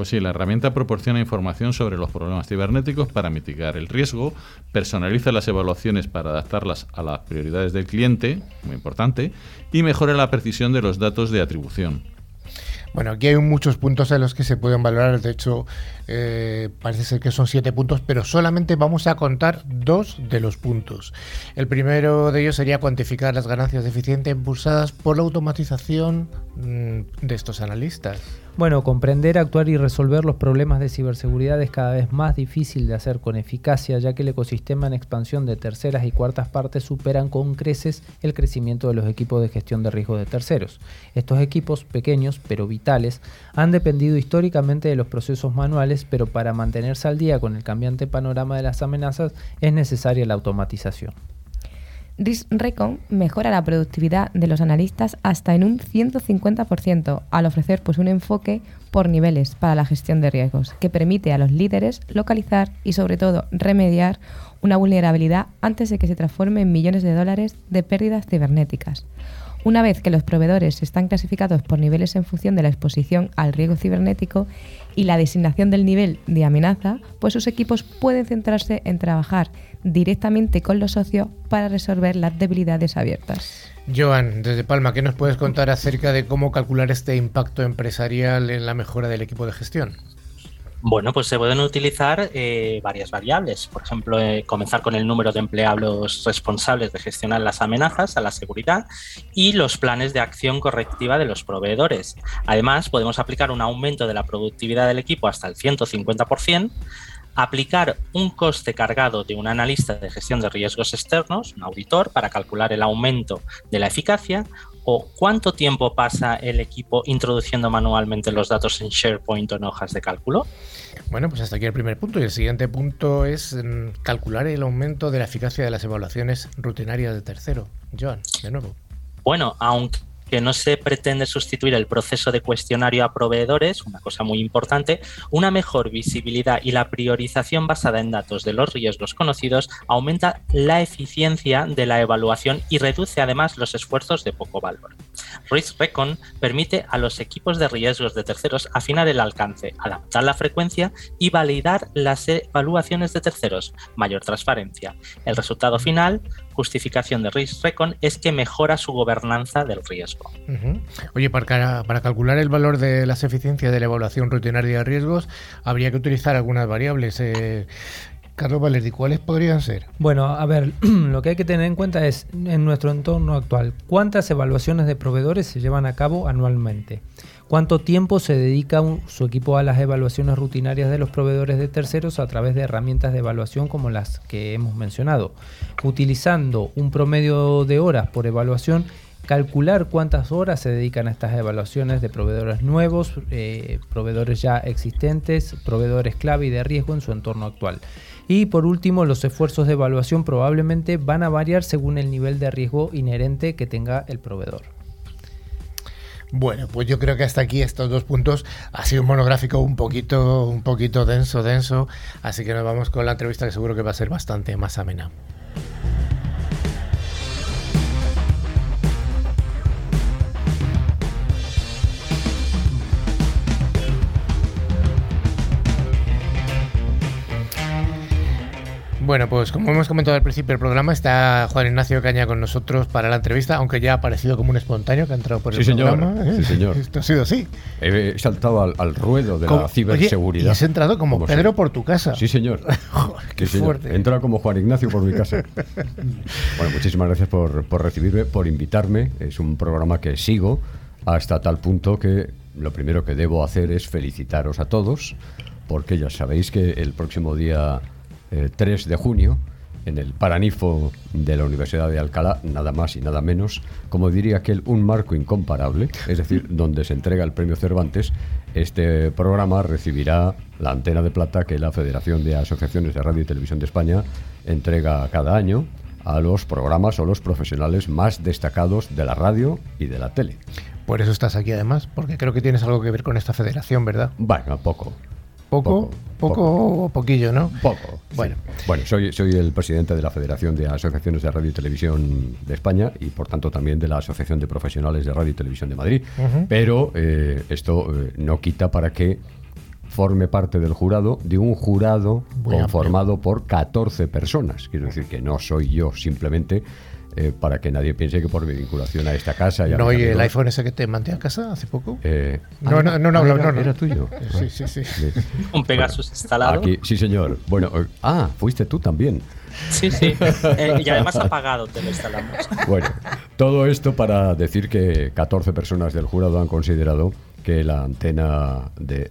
S5: Pues sí, la herramienta proporciona información sobre los problemas cibernéticos para mitigar el riesgo, personaliza las evaluaciones para adaptarlas a las prioridades del cliente, muy importante, y mejora la precisión de los datos de atribución.
S1: Bueno, aquí hay muchos puntos en los que se pueden valorar. De hecho, eh, parece ser que son siete puntos, pero solamente vamos a contar dos de los puntos. El primero de ellos sería cuantificar las ganancias de eficiencia impulsadas por la automatización mm, de estos analistas.
S4: Bueno, comprender, actuar y resolver los problemas de ciberseguridad es cada vez más difícil de hacer con eficacia, ya que el ecosistema en expansión de terceras y cuartas partes superan con creces el crecimiento de los equipos de gestión de riesgos de terceros. Estos equipos, pequeños pero vitales, han dependido históricamente de los procesos manuales, pero para mantenerse al día con el cambiante panorama de las amenazas es necesaria la automatización.
S2: RISRECON mejora la productividad de los analistas hasta en un 150% al ofrecer pues, un enfoque por niveles para la gestión de riesgos, que permite a los líderes localizar y sobre todo remediar una vulnerabilidad antes de que se transforme en millones de dólares de pérdidas cibernéticas. Una vez que los proveedores están clasificados por niveles en función de la exposición al riesgo cibernético y la designación del nivel de amenaza, pues sus equipos pueden centrarse en trabajar directamente con los socios para resolver las debilidades abiertas.
S1: Joan, desde Palma, ¿qué nos puedes contar acerca de cómo calcular este impacto empresarial en la mejora del equipo de gestión?
S3: Bueno, pues se pueden utilizar eh, varias variables. Por ejemplo, eh, comenzar con el número de empleados responsables de gestionar las amenazas a la seguridad y los planes de acción correctiva de los proveedores. Además, podemos aplicar un aumento de la productividad del equipo hasta el 150%, aplicar un coste cargado de un analista de gestión de riesgos externos, un auditor, para calcular el aumento de la eficacia, o cuánto tiempo pasa el equipo introduciendo manualmente los datos en SharePoint o en hojas de cálculo.
S1: Bueno, pues hasta aquí el primer punto. Y el siguiente punto es mm, calcular el aumento de la eficacia de las evaluaciones rutinarias de tercero. Joan, de nuevo.
S3: Bueno, aunque que no se pretende sustituir el proceso de cuestionario a proveedores, una cosa muy importante, una mejor visibilidad y la priorización basada en datos de los riesgos conocidos aumenta la eficiencia de la evaluación y reduce además los esfuerzos de poco valor. Risk Recon permite a los equipos de riesgos de terceros afinar el alcance, adaptar la frecuencia y validar las evaluaciones de terceros, mayor transparencia. El resultado final, justificación de Risk Recon, es que mejora su gobernanza del riesgo.
S1: Oye, para, para, calcular el valor de las eficiencias de la evaluación rutinaria de riesgos, habría que utilizar algunas variables. Eh, Carlos Valerdi, ¿cuáles podrían ser?
S4: Bueno, a ver, lo que hay que tener en cuenta es en nuestro entorno actual, ¿cuántas evaluaciones de proveedores se llevan a cabo anualmente? ¿Cuánto tiempo se dedica su equipo a las evaluaciones rutinarias de los proveedores de terceros a través de herramientas de evaluación como las que hemos mencionado? Utilizando un promedio de horas por evaluación, calcular cuántas horas se dedican a estas evaluaciones de proveedores nuevos, eh, proveedores ya existentes, proveedores clave y de riesgo en su entorno actual. Y por último, los esfuerzos de evaluación probablemente van a variar según el nivel de riesgo inherente que tenga el proveedor.
S1: Bueno, pues yo creo que hasta aquí estos dos puntos ha sido un monográfico un poquito, un poquito denso, denso, así que nos vamos con la entrevista que seguro que va a ser bastante más amena. Bueno, pues como hemos comentado al principio del programa, está Juan Ignacio Caña con nosotros para la entrevista, aunque ya ha aparecido como un espontáneo que ha entrado por el
S6: Sí, señor.
S1: programa. ¿eh?
S6: Sí, señor.
S1: Esto ha sido así.
S6: He saltado al, al ruedo de
S1: Como-
S6: la ciberseguridad.
S1: Oye, y has entrado como
S6: Como
S1: Pedro por tu casa.
S6: Sí, señor.
S1: Joder, qué
S6: Sí, señor.
S1: fuerte.
S6: Entra como Juan Ignacio por mi casa. bueno, muchísimas gracias por, por recibirme, por invitarme. Es un programa que sigo hasta tal punto que lo primero que debo hacer es felicitaros a todos, porque ya sabéis que el próximo día eh, 3 de junio, en el Paranifo de la Universidad de Alcalá, nada más y nada menos, como diría aquel, un marco incomparable, es decir, donde se entrega el premio Cervantes, este programa recibirá la antena de plata que la Federación de Asociaciones de Radio y Televisión de España entrega cada año a los programas o los profesionales más destacados de la radio y de la tele.
S1: Por eso estás aquí además, porque creo que tienes algo que ver con esta federación, ¿verdad?
S6: Bueno, poco.
S1: Poco, poco,
S6: Poco,
S1: o poquillo, ¿no?
S6: Poco.
S1: Bueno.
S6: sí. Bueno, soy, soy el presidente de la Federación de Asociaciones de Radio y Televisión de España y por tanto también de la Asociación de Profesionales de Radio y Televisión de Madrid. Pero eh, esto eh, no quita para que forme parte del jurado de un jurado
S1: Muy amplio.
S6: conformado por 14 personas. Quiero decir que no soy yo simplemente eh, para que nadie piense que por mi vinculación a esta casa y a
S1: No, y el iPhone ese que te mandé a casa hace poco.
S6: eh,
S1: No,
S6: ah,
S1: no, no, no, no,
S6: era,
S1: no, no.
S6: era tuyo.
S1: Sí, sí, sí.
S6: Sí.
S3: Un Pegasus instalado.
S6: Aquí, sí, señor. Bueno, eh, ah, fuiste tú también.
S3: Sí, sí. Eh, y además apagado te lo instalamos.
S6: Bueno, todo esto para decir que 14 personas del jurado han considerado que la antena de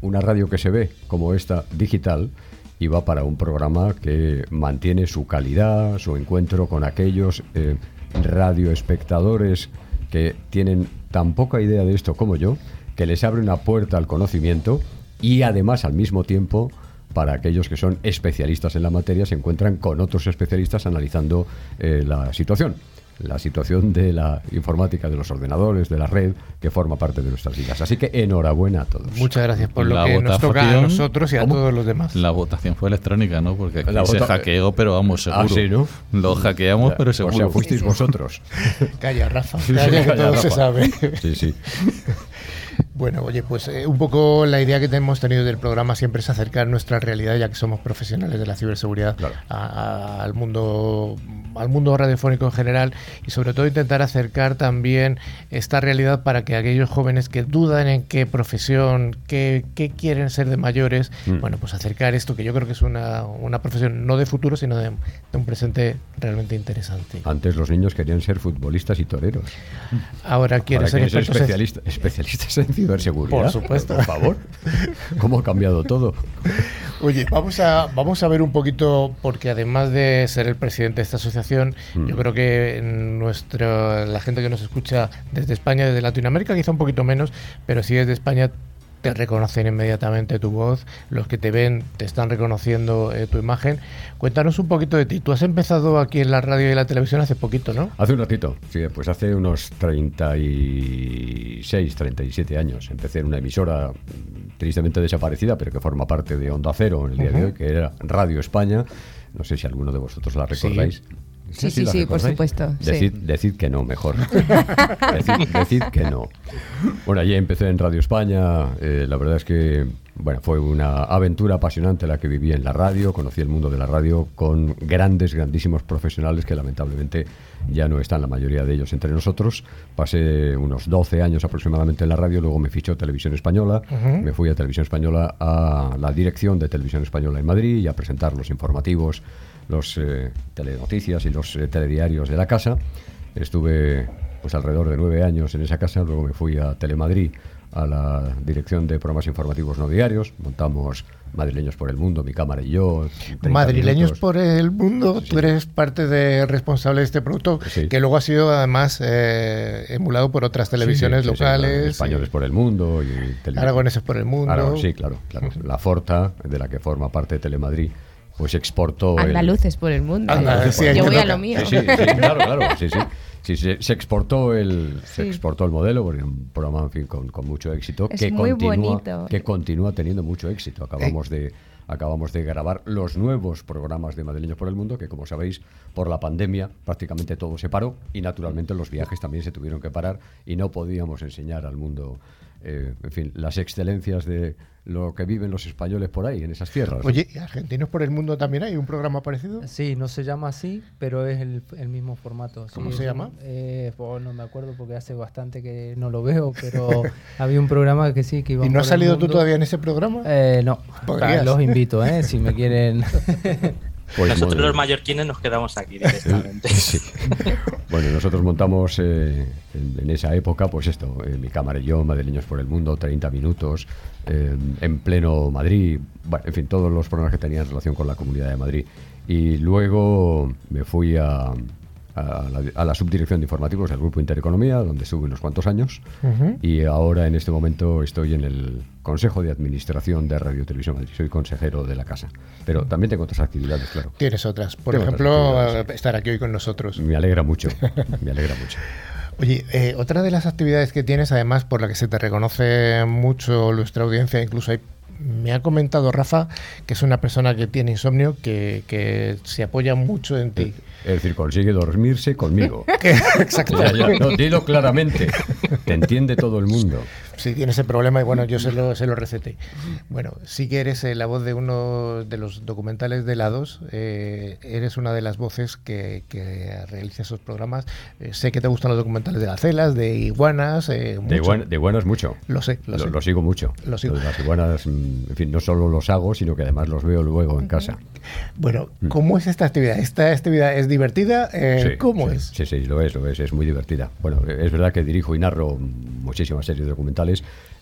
S6: una radio que se ve como esta digital iba para un programa que mantiene su calidad, su encuentro con aquellos eh, radioespectadores que tienen tan poca idea de esto como yo, que les abre una puerta al conocimiento y además al mismo tiempo para aquellos que son especialistas en la materia, se encuentran con otros especialistas analizando eh, la situación. La situación de la informática, de los ordenadores, de la red, que forma parte de nuestras vidas. Así que enhorabuena a todos.
S1: Muchas gracias por lo
S5: La
S1: que nos toca a
S5: votación-
S1: nosotros y a
S5: ¿Cómo?
S1: todos los demás.
S5: La votación fue electrónica, ¿no? Porque aquí
S6: La
S5: se
S6: vota-
S5: hackeó, pero vamos, seguro.
S6: Ah, sí, ¿no?
S5: Lo hackeamos, pero
S6: O
S5: seguro.
S6: sea, fuisteis vosotros.
S1: Calla, Rafa. Calla, que todo se sabe.
S6: Sí, sí.
S1: Bueno, oye, pues eh, un poco la idea que hemos tenido del programa siempre es acercar nuestra realidad, ya que somos profesionales de la ciberseguridad,
S6: Claro.
S1: a- a- al mundo al mundo radiofónico en general y sobre todo intentar acercar también esta realidad para que aquellos jóvenes que dudan en qué profesión, qué, qué quieren ser de mayores,
S6: Mm.
S1: bueno, pues acercar esto que yo creo que es una, una profesión no de futuro, sino de, de un presente realmente interesante.
S6: Antes los niños querían ser futbolistas y toreros.
S1: Ahora quieren
S6: Ahora
S1: ser
S6: ser
S1: expertos en-
S6: especialista- especialistas en ciberseguridad.
S1: Por supuesto.
S6: Por favor. ¿Cómo ha cambiado todo?
S1: Oye, vamos a, vamos a ver un poquito, porque además de ser el presidente de esta asociación,
S6: Mm.
S1: yo creo que nuestro, la gente que nos escucha desde España, desde Latinoamérica, quizá un poquito menos, pero sí desde España te reconocen inmediatamente tu voz, los que te ven te están reconociendo eh, tu imagen. Cuéntanos un poquito de ti. Tú has empezado aquí en la radio y la televisión hace poquito, ¿no?
S6: Hace un ratito, sí, pues hace unos 36, 37 años. Empecé en una emisora mm, tristemente desaparecida, pero que forma parte de Onda Cero en el día de
S1: Ujú.
S6: hoy, que era Radio España. No sé si alguno de vosotros la recordáis.
S2: Sí, sí,
S6: la
S2: sí, por supuesto, sí.
S6: Decid, que no, mejor. decid, decid que no. Bueno, allí empecé en Radio España. eh, la verdad es que bueno, fue una aventura apasionante la que viví en la radio. Conocí el mundo de la radio con grandes, grandísimos profesionales que lamentablemente ya no están la mayoría de ellos entre nosotros. Pasé unos 12 años aproximadamente en la radio, luego me fichó Televisión Española. Me fui a Televisión Española a la dirección de Televisión Española en Madrid y a presentar los informativos, los eh, telenoticias y los eh, telediarios de la casa. Estuve pues alrededor de nueve años en esa casa, luego me fui a Telemadrid a la dirección de programas informativos no diarios, montamos Madrileños por el Mundo, mi cámara y yo. 30
S1: Madrileños
S6: minutos.
S1: por el mundo,
S6: Sí.
S1: tú eres parte de responsable de este producto,
S6: Sí.
S1: que luego ha sido además eh, emulado por otras televisiones
S6: Sí,
S1: locales.
S6: españoles por el mundo y.
S1: Aragoneses por el mundo.
S6: Aragón, sí, claro, claro. La Forta, de la que forma parte Telemadrid, pues exportó. el-
S2: Andaluces por el mundo. Yo-
S1: sí,
S2: Yo
S1: ahí
S2: voy a lo mío.
S6: Sí, sí, sí, claro, claro, sí, sí. Sí, se, se exportó el se exportó el modelo porque un programa en fin, con, con mucho éxito
S2: Es
S6: que
S2: muy
S6: continúa
S2: bonito.
S6: que continúa teniendo mucho éxito. Acabamos de acabamos de grabar los nuevos programas de Madrileños por el Mundo que como sabéis por la pandemia prácticamente todo se paró y naturalmente los viajes también se tuvieron que parar y no podíamos enseñar al mundo eh, en fin las excelencias de lo que viven los españoles por ahí en esas tierras.
S1: Oye, ¿y Argentinos por el Mundo también hay un programa parecido?
S4: Sí, no se llama así, pero es el, el mismo formato.
S1: ¿Cómo
S4: Sí,
S1: se llama?
S4: un- eh, no me acuerdo porque hace bastante que no lo veo, pero había un programa que sí, que iba
S1: ¿Y no has salido tú todavía en ese programa?
S4: Eh, no,
S1: Podrías.
S4: los invito, ¿eh? si me quieren.
S6: Pues
S3: Nosotros los mallorquines nos quedamos aquí directamente.
S6: Sí. Bueno, nosotros montamos eh, en, en esa época, pues esto, eh, mi cámara y yo, Madrileños por el Mundo, 30 minutos, eh, en pleno Madrid, bueno, en fin, todos los programas que tenían relación con la Comunidad de Madrid. Y luego me fui a, a la, a la subdirección de informativos del Grupo Intereconomía, donde estuve unos cuantos años,
S1: Ujú.
S6: y ahora en este momento estoy en el Consejo de Administración de Radio Televisión Madrid, soy consejero de la casa. Pero también tengo otras actividades, claro.
S1: Tienes otras. Por
S6: Tengo otras
S1: ejemplo,
S6: actividades.
S1: eh, estar aquí hoy con nosotros.
S6: Me alegra mucho, me alegra mucho.
S1: Oye, eh, otra de las actividades que tienes, además, por la que se te reconoce mucho nuestra audiencia, incluso hay, me ha comentado Rafa, que es una persona que tiene insomnio, que, que se apoya mucho en ti.
S6: Es decir, consigue dormirse conmigo.
S1: Exacto.
S6: Ya, ya, no, dilo claramente. Te entiende todo el mundo.
S1: Sí, tiene ese problema y bueno, yo se lo, se lo receté. Bueno, sí que eres eh, la voz de uno de los documentales de helados, eh, eres una de las voces que, que realiza esos programas. Eh, sé que te gustan los documentales de gacelas, de iguanas. eh,
S6: De,
S1: mucho.
S6: iguan- de iguanas mucho.
S1: Lo sé, lo,
S6: Lo,
S1: sé.
S6: lo sigo mucho.
S1: Lo sigo.
S6: de Las iguanas, mm, en fin, no solo los hago, sino que además los veo luego en casa.
S1: Bueno, ¿cómo es esta actividad? ¿Esta actividad es divertida? Eh,
S6: Mm. Sí,
S1: ¿Cómo
S6: sí,
S1: es?
S6: Sí, sí, lo es, lo es, es muy divertida. Bueno, es verdad que dirijo y narro muchísimas series documentales,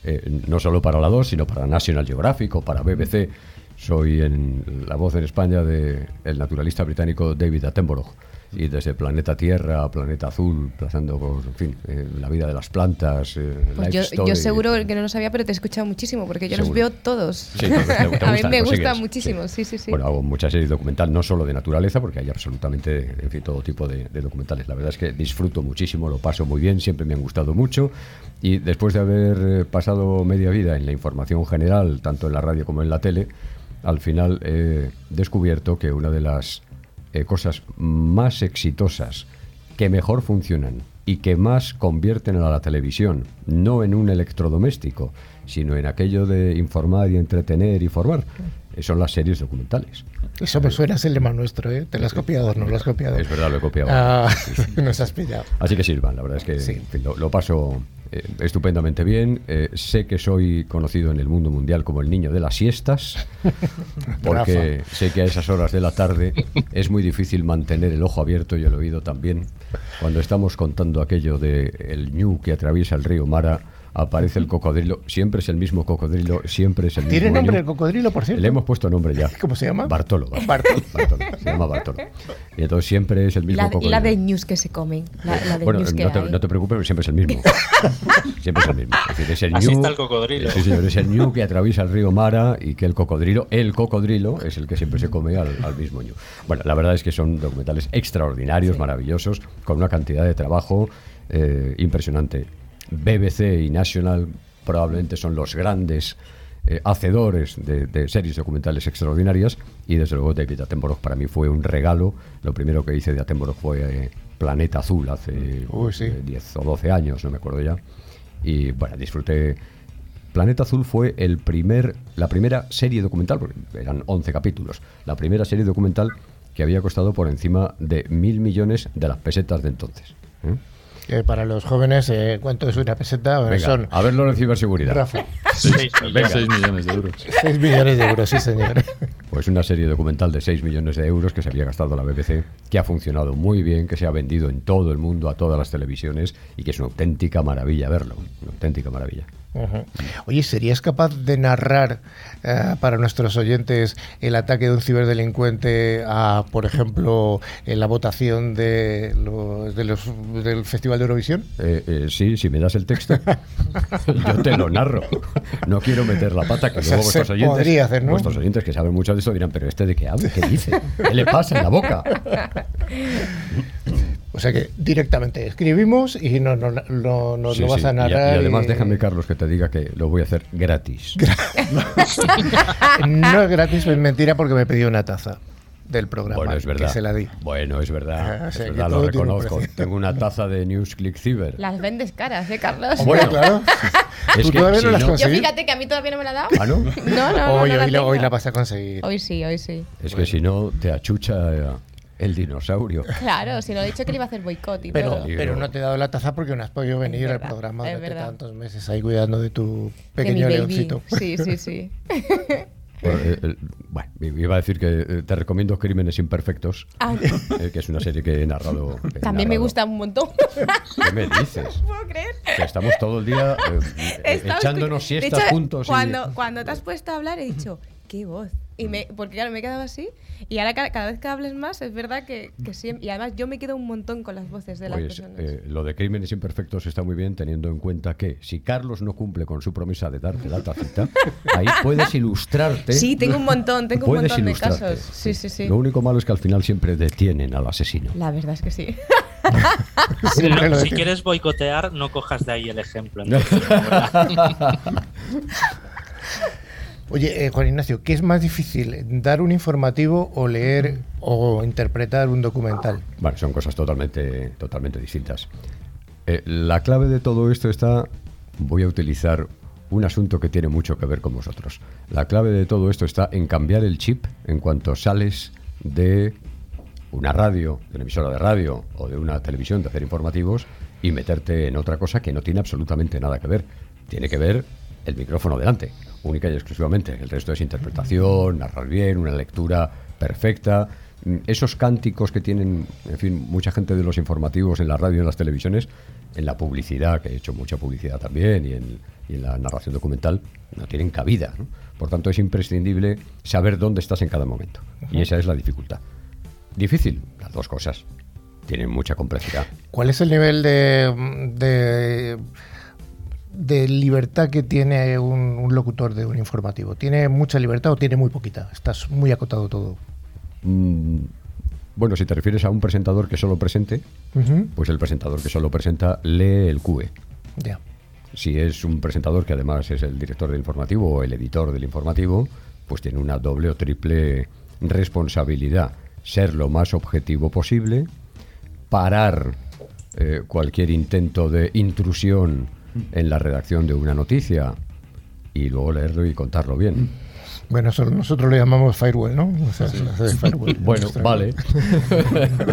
S6: eh, no solo para la 2, sino para National Geographic o para BBC. Soy en la voz en España del naturalista británico David Attenborough. Y desde Planeta Tierra a Planeta Azul, pasando por, en fin, eh, la vida de las plantas, eh,
S2: Pues yo,
S6: Story.
S2: yo seguro que no lo sabía, pero te he escuchado muchísimo, porque yo los
S6: Seguro.
S2: veo todos.
S6: Sí, te- te- te
S2: a mí me gusta muchísimo, sí, sí, sí.
S6: Bueno, hago muchas series documental, no solo de naturaleza, porque hay absolutamente, en fin, todo tipo de, de documentales. La verdad es que disfruto muchísimo, lo paso muy bien, siempre me han gustado mucho. Y después de haber eh, pasado media vida en la información general, tanto en la radio como en la tele, al final he descubierto que una de las eh, cosas más exitosas, que mejor funcionan y que más convierten a la televisión, no en un electrodoméstico, sino en aquello de informar y entretener y formar, son las series documentales.
S1: Eso me suena, es el lema nuestro, ¿eh? Te lo has copiado, no lo has copiado.
S6: Es verdad, lo he copiado.
S1: Ah, nos has pillado.
S6: Así que sirvan, la verdad es que
S1: Sí.
S6: lo, lo paso eh, estupendamente bien. Eh, sé que soy conocido en el mundo mundial como el niño de las siestas, porque sé que a esas horas de la tarde es muy difícil mantener el ojo abierto y el oído también. Cuando estamos contando aquello de el ñu que atraviesa el río Mara, aparece el cocodrilo. Siempre es el mismo cocodrilo, siempre es el
S1: ¿Tiene
S6: mismo
S1: nombre
S6: ñu.
S1: el cocodrilo, por cierto?
S6: Le hemos puesto nombre ya.
S1: ¿Cómo se llama?
S6: Bartolo.
S1: Bartolo.
S6: Bartolo, Se llama Bartolo. Y entonces siempre es el mismo
S2: la,
S6: cocodrilo.
S2: la de news que se comen. La, la de
S6: Bueno,
S2: news que
S6: no te,
S2: hay.
S6: no te preocupes, siempre es el mismo. siempre es el mismo. Es decir, es el
S3: Así
S6: ñu-
S3: está el cocodrilo.
S6: Sí, señor, es el ñu que atraviesa el río Mara y que el cocodrilo, el cocodrilo, es el que siempre se come al, al mismo ñu. Bueno, la verdad es que son documentales extraordinarios, maravillosos, con una cantidad de trabajo eh, impresionante. BBC y National probablemente son los grandes eh, hacedores de, de series documentales extraordinarias y desde luego David Attenborough para mí fue un regalo. Lo primero que hice de Attenborough fue eh, Planeta Azul hace
S1: Uy, sí.
S6: eh, 10 o 12 años, no me acuerdo ya. Y bueno, disfruté. Planeta Azul fue el primer, la primera serie documental, porque eran 11 capítulos, la primera serie documental que había costado por encima de mil millones de las pesetas de entonces.
S1: Que para los jóvenes, eh, ¿cuánto es una peseta? Bueno,
S6: Venga,
S1: son,
S6: a verlo en ciberseguridad.
S1: Rafa,
S3: Seis
S5: Venga.
S3: millones.
S5: 6 millones de euros.
S1: 6 millones de euros, sí, señor.
S6: Pues una serie documental de 6 millones de euros que se había gastado la BBC, que ha funcionado muy bien, que se ha vendido en todo el mundo, a todas las televisiones, y que es una auténtica maravilla verlo. Una auténtica maravilla.
S1: Oye, ¿serías capaz de narrar eh, para nuestros oyentes el ataque de un ciberdelincuente a, por ejemplo, en la votación de los, de los- del Festival de Eurovisión?
S6: Eh, eh, sí, si me das el texto, yo te lo narro. No quiero meter la pata, que
S1: O sea,
S6: luego vuestros oyentes,
S1: hacer, ¿no?
S6: vuestros oyentes que saben mucho de esto dirán, pero este de qué habla, qué dice, qué le pasa en la boca.
S1: O sea que directamente escribimos y no, no, no- nos
S6: Sí,
S1: lo vas
S6: sí,
S1: a
S6: y-
S1: narrar.
S6: Y, además,
S1: y-
S6: déjame, Carlos, que te diga que lo voy a hacer gratis.
S1: No es gratis, es mentira porque me pidió una taza del programa.
S6: Bueno, es verdad.
S1: Que se la di.
S6: Bueno, es verdad.
S1: Ah,
S6: es verdad, lo
S1: un
S6: reconozco. Tengo una taza de Newsclick Cyber.
S2: Las vendes caras, ¿eh, Carlos?
S6: Bueno,
S1: claro.
S6: Es
S1: Tú
S6: que
S1: todavía
S6: si
S1: no las
S6: no-
S2: Yo fíjate que a mí todavía no me la ha dado.
S6: ¿Ah, no?
S2: No, no, no.
S1: hoy,
S2: no la
S1: hoy, la, hoy la vas a conseguir.
S2: Hoy sí, hoy sí.
S6: Es que si no, te achucha eh, el dinosaurio.
S2: Claro, si no he dicho que le iba a hacer boicot y
S1: Pero,
S2: todo.
S1: pero no te he dado la taza porque no has podido venir al
S2: verdad,
S1: programa
S2: es
S1: durante tantos meses ahí cuidando de tu
S2: De
S1: pequeño
S2: baby.
S1: leoncito.
S2: Sí, sí, sí.
S6: Bueno, eh, eh, bueno, iba a decir que eh, te recomiendo Crímenes Imperfectos,
S2: Ah,
S6: que es una serie que he narrado. he
S2: también me
S6: narrado.
S2: gusta un montón.
S6: ¿Qué me dices?
S2: puedo creer.
S6: Que estamos todo el día eh, echándonos
S2: de
S6: siestas juntos. y-
S2: Cuando, cuando te has puesto a hablar he dicho, qué voz. Y me, porque claro, me he quedado así. Y ahora ca- cada, vez que hables más, es verdad que, que siempre. Y además yo me quedo un montón con las voces de las
S6: Pues,
S2: personas.
S6: eh, lo de Crímenes Imperfectos está muy bien teniendo en cuenta que si Carlos no cumple con su promesa de darte la tacita, ahí puedes ilustrarte.
S2: Sí, tengo un montón, tengo un montón de casos. Sí, sí, sí.
S6: Lo único malo es que al final siempre detienen al asesino.
S2: La verdad es que sí.
S3: Si
S1: decimos.
S3: quieres boicotear, no cojas de ahí el ejemplo.
S1: Oye, eh, Juan Ignacio, ¿qué es más difícil, dar un informativo o leer o interpretar un documental?
S6: Bueno, son cosas totalmente, totalmente distintas. Eh, la clave de todo esto está, voy a utilizar un asunto que tiene mucho que ver con vosotros. La clave de todo esto está en cambiar el chip en cuanto sales de una radio, de una emisora de radio o de una televisión de hacer informativos y meterte en otra cosa que no tiene absolutamente nada que ver. Tiene que ver el micrófono delante, única y exclusivamente. El resto es interpretación, narrar bien, una lectura perfecta. Mm, Esos cánticos que tienen, en fin, mucha gente de los informativos en la radio y en las televisiones, en la publicidad, que he hecho mucha publicidad también, y en, la narración documental, no tienen cabida. ¿no? Por tanto, es imprescindible saber dónde estás en cada momento. Y esa es la dificultad. Difícil, las dos cosas. Tienen mucha complejidad.
S1: ¿Cuál es el nivel de, de, de libertad que tiene un, un locutor de un informativo? ¿Tiene mucha libertad o tiene muy poquita? Estás muy acotado todo.
S6: Mm, bueno, si te refieres a un presentador que solo presente, pues el presentador que solo presenta lee el QE.
S1: Ya.
S6: Si es un presentador que además es el director del informativo o el editor del informativo, pues tiene una doble o triple responsabilidad. Ser lo más objetivo posible, parar eh, cualquier intento de intrusión en la redacción de una noticia y luego leerlo y contarlo bien.
S1: Bueno, eso nosotros lo llamamos firewall, ¿no? O sea, se hace firewall.
S6: Bueno, vale.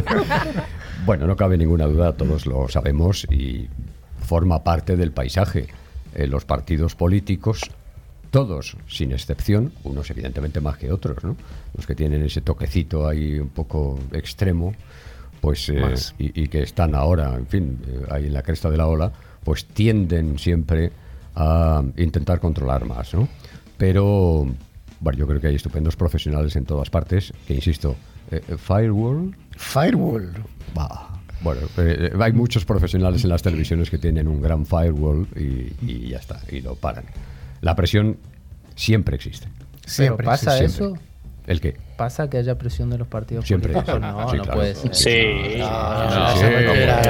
S6: bueno, no cabe ninguna duda, todos lo sabemos y forma parte del paisaje. Eh, los partidos políticos, todos, sin excepción, unos evidentemente más que otros, ¿no? Los que tienen ese toquecito ahí un poco extremo, pues eh, y, y que están ahora, en fin, eh, ahí en la cresta de la ola, pues tienden siempre a intentar controlar más, ¿no? Pero, bueno, yo creo que hay estupendos profesionales en todas partes, que insisto, eh, eh, Firewall,
S1: Firewall.
S6: bah, bueno, eh, eh, hay muchos profesionales en las televisiones que tienen un gran firewall y, y ya está, y lo paran. La presión siempre existe.
S4: Pero
S1: Siempre,
S4: pasa
S1: sí,
S4: eso,
S1: siempre.
S6: ¿El qué?
S4: pasa que haya presión de los partidos
S6: Siempre.
S4: políticos. No,
S6: Sí,
S4: no
S6: claro.
S4: puede ser.
S3: Sí.
S1: Ah,
S6: Sí,
S1: complica.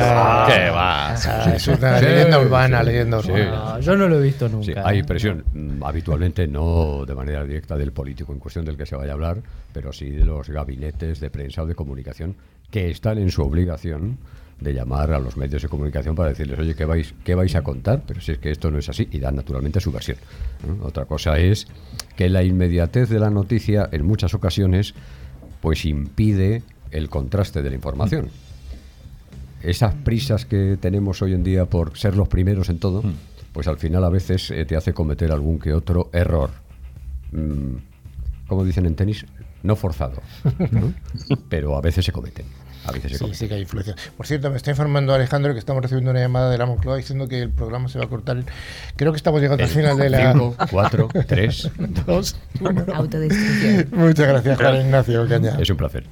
S5: ¿Qué va?
S1: Ah, es una
S6: Sí,
S1: leyenda urbana,
S6: sí.
S1: leyenda
S6: Sí.
S1: urbana.
S4: No, yo no lo he visto nunca.
S6: Sí,
S4: ¿eh?
S6: hay presión, mm, habitualmente no de manera directa del político en cuestión del que se vaya a hablar, pero sí de los gabinetes de prensa o de comunicación que están en su obligación de llamar a los medios de comunicación para decirles, oye, ¿qué vais, qué vais a contar? Pero si es que esto no es así, y dan naturalmente su versión. ¿no? Otra cosa es que la inmediatez de la noticia en muchas ocasiones pues impide el contraste de la información. Esas prisas que tenemos hoy en día por ser los primeros en todo, pues al final a veces eh, te hace cometer algún que otro error. Mm, como dicen en tenis, no forzado, ¿no? pero a veces se cometen. A veces se
S1: Sí, sí que hay influencia. Por cierto, me está informando Alejandro que estamos recibiendo una llamada de la Moncloa diciendo que el programa se va a cortar. Creo que estamos llegando al final de la...
S6: 5, 4, 3.
S1: Dos, uno.
S2: Autodestrucción.
S1: Muchas gracias, Juan Ignacio Caña.
S6: Es un placer.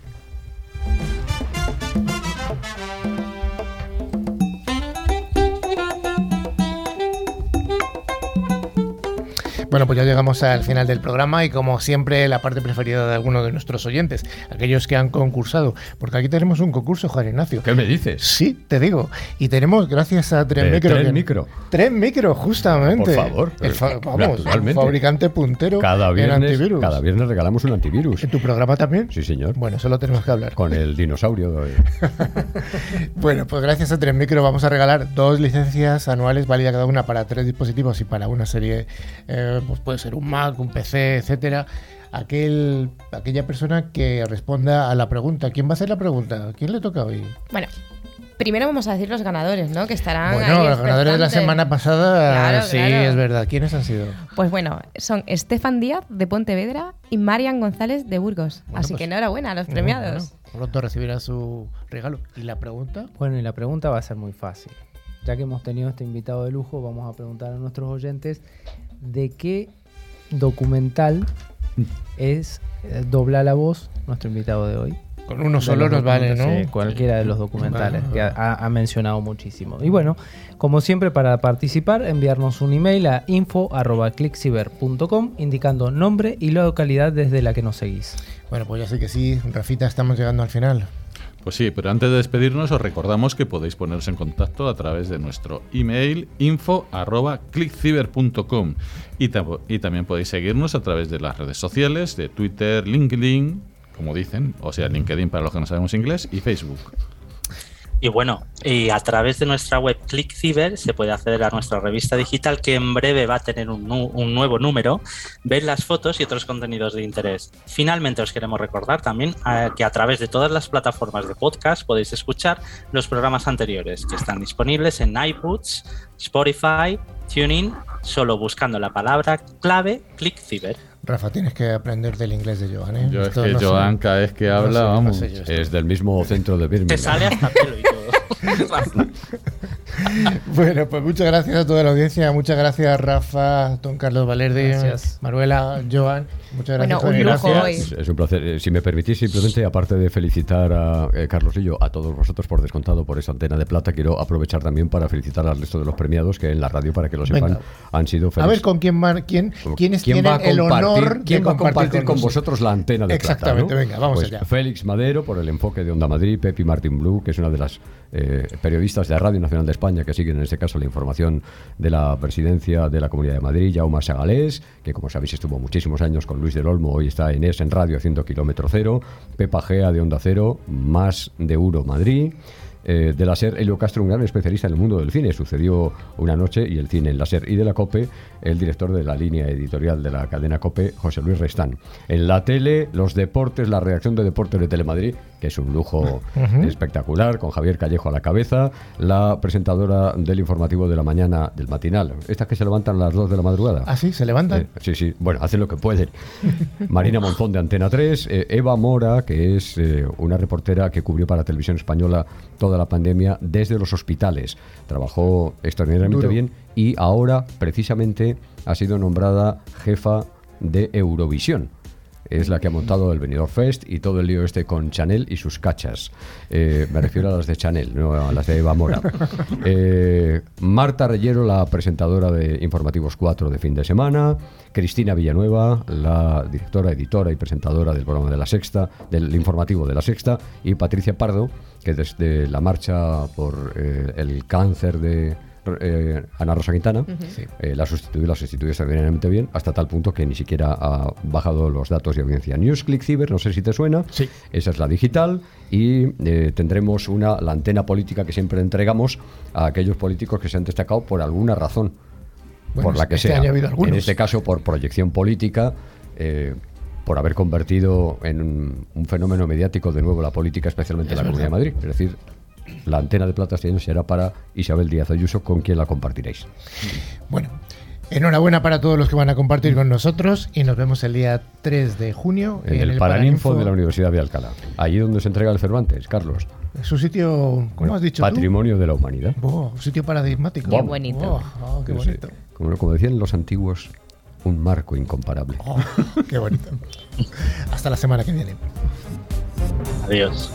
S1: Bueno, pues ya llegamos al final del programa y como siempre la parte preferida de algunos de nuestros oyentes, aquellos que han concursado, porque aquí tenemos un concurso, Juan Ignacio.
S6: ¿Qué me dices?
S1: Sí, te digo. Y tenemos, gracias a Tren
S6: Eh,
S1: Micro...
S6: Tren
S1: que-
S6: Micro.
S1: Tren Micro, justamente.
S6: Por favor.
S1: El fa- vamos,
S6: Naturalmente.
S1: fabricante puntero
S6: Cada
S1: en
S6: viernes,
S1: antivirus.
S6: cada viernes regalamos un antivirus.
S1: ¿En tu programa también?
S6: Sí, señor.
S1: Bueno, eso lo tenemos que hablar.
S6: Con el dinosaurio. de-
S1: Bueno, pues gracias a Tren Micro vamos a regalar dos licencias anuales válidas cada una para tres dispositivos y para una serie, eh, pues puede ser un Mac, un PC, etcétera. Aquel, aquella persona que responda a la pregunta. ¿Quién va a hacer la pregunta? ¿Quién le toca hoy?
S2: Bueno, primero vamos a decir los ganadores, ¿no? Que estarán.
S1: bueno,
S2: ahí
S1: los ganadores de la semana pasada,
S2: Claro,
S1: sí,
S2: claro.
S1: es verdad. ¿Quiénes han sido?
S2: Pues bueno, son Estefan Díaz de Pontevedra y Marian González de Burgos.
S1: Bueno,
S2: Así
S1: pues-
S2: que enhorabuena a los premiados.
S1: Bueno, pronto recibirá su regalo. ¿Y la pregunta?
S4: Bueno, y la pregunta va a ser muy fácil. Ya que hemos tenido este invitado de lujo, vamos a preguntar a nuestros oyentes de qué documental es eh, dobla la voz nuestro invitado de hoy.
S1: Con uno solo nos vale, ¿no?
S4: sí, cualquiera de los documentales
S1: Vale,
S4: que ha, ha mencionado muchísimo. Y bueno, como siempre, para participar, enviarnos un email a info.clickciber.com indicando nombre y la localidad desde la que nos seguís.
S1: Bueno, pues ya sé que sí, Rafita, estamos llegando al final.
S5: Pues sí, pero antes de despedirnos os recordamos que podéis poneros en contacto a través de nuestro email info@clickciber.com y, tam- y también podéis seguirnos a través de las redes sociales de Twitter, LinkedIn, como dicen, o sea, LinkedIn para los que no sabemos inglés y Facebook.
S3: Y bueno, y a través de nuestra web ClickCiber se puede acceder a nuestra revista digital que en breve va a tener un, nu- un nuevo número, ver las fotos y otros contenidos de interés. Finalmente os queremos recordar también eh, que a través de todas las plataformas de podcast podéis escuchar los programas anteriores que están disponibles en iBooks, Spotify, TuneIn, solo buscando la palabra clave ClickCiber.
S1: Rafa, tienes que aprender del inglés de Joan, ¿eh?
S5: Yo es
S1: Esto
S5: que
S1: no sé.
S5: Joan cada vez que
S1: No
S5: habla,
S1: sé, no
S5: vamos.
S1: sé esto.
S6: Es del mismo centro de Birmingham.
S3: Te sale hasta pelo y todo.
S1: Bueno, pues muchas gracias a toda la audiencia. Muchas gracias, Rafa, don Carlos Valerdi,
S4: Gracias.
S1: Maruela, Joan. Muchas gracias.
S2: Bueno, un
S1: Juan
S2: lujo
S1: Ignacio.
S2: hoy.
S6: Es un placer. Eh, Si me permitís, simplemente, aparte de felicitar a eh, Carlos y yo, a todos vosotros por descontado por esa antena de plata, quiero aprovechar también para felicitar al resto de los premiados que en la radio, para que lo sepan,
S1: Venga.
S6: han sido
S1: A
S6: felices.
S1: ver con quién, mar- quién quiénes
S6: ¿Quién
S1: tienen
S6: a
S1: el honor
S6: quién
S1: de
S6: va a compartir con, vosotros la antena de plata,
S1: Exactamente,
S6: ¿no?
S1: venga, vamos
S6: Pues
S1: allá.
S6: Félix Madero por el enfoque de Onda Madrid, Pepi Martín Blue, que es una de las eh, periodistas de Radio Nacional de España que siguen en este caso la información de la presidencia de la Comunidad de Madrid, Jaume Sagalés, que como sabéis estuvo muchísimos años con Luis del Olmo, hoy está en ES en Radio haciendo kilómetro cero, Pepa Gea de Onda Cero, más de Euro Madrid. eh, de la SER, Elio Castro, un gran especialista en el mundo del cine. Sucedió una noche y el cine en la SER y de la COPE, el director de la línea editorial de la cadena COPE, José Luis Restán. En la tele, los deportes, la redacción de deportes de Telemadrid, que es un lujo espectacular, con Javier Callejo a la cabeza, la presentadora del informativo de la mañana, del matinal, estas que se levantan a las 2 de la madrugada.
S1: Ah, sí, se levantan.
S6: Eh, sí, sí, bueno, hacen lo que pueden. Marina Monzón de Antena 3, eh, Eva Mora, que es eh, una reportera que cubrió para Televisión Española toda la pandemia desde los hospitales. Trabajó extraordinariamente
S1: Duro.
S6: bien y ahora, precisamente, ha sido nombrada jefa de Eurovisión. Es la que ha montado el Benidorm Fest y todo el lío este con Chanel y sus cachas. Eh, me refiero a las de Chanel, no a las de Eva Mora. Eh, Marta Reyero, la presentadora de Informativos 4 de fin de semana. Cristina Villanueva, la directora, editora y presentadora del programa de la Sexta, del informativo de la Sexta. Y Patricia Pardo, que desde la marcha por eh, el cáncer de eh, Ana Rosa Quintana, eh, la sustituyó, la sustituyó extraordinariamente bien, hasta tal punto que ni siquiera ha bajado los datos de audiencia. Newsclick Ciber, no sé si te suena,
S1: Sí.
S6: esa es la digital, y eh, tendremos una, la antena política que siempre entregamos a aquellos políticos que se han destacado por alguna razón,
S1: Bueno,
S6: por la que
S1: este
S6: sea. En este caso, por proyección política. eh, por haber convertido en un, un fenómeno mediático de nuevo la política, especialmente
S1: Es
S6: la Comunidad de Madrid. Es decir, la antena de plata este año será para Isabel Díaz Ayuso, con quien la compartiréis.
S1: Bueno, enhorabuena para todos los que van a compartir con nosotros y nos vemos el día 3 de junio
S6: En el, Paraninfo de la Universidad de Alcalá. Allí donde se entrega el Cervantes, Carlos.
S1: Es un sitio, ¿cómo has dicho
S6: Patrimonio de la humanidad.
S1: Oh, un sitio paradigmático.
S2: Qué bonito.
S1: Oh, oh, qué
S6: No sé,
S1: bonito.
S6: como, como decían los antiguos, un marco incomparable.
S1: Oh, qué bonito. Hasta la semana que viene.
S3: Adiós.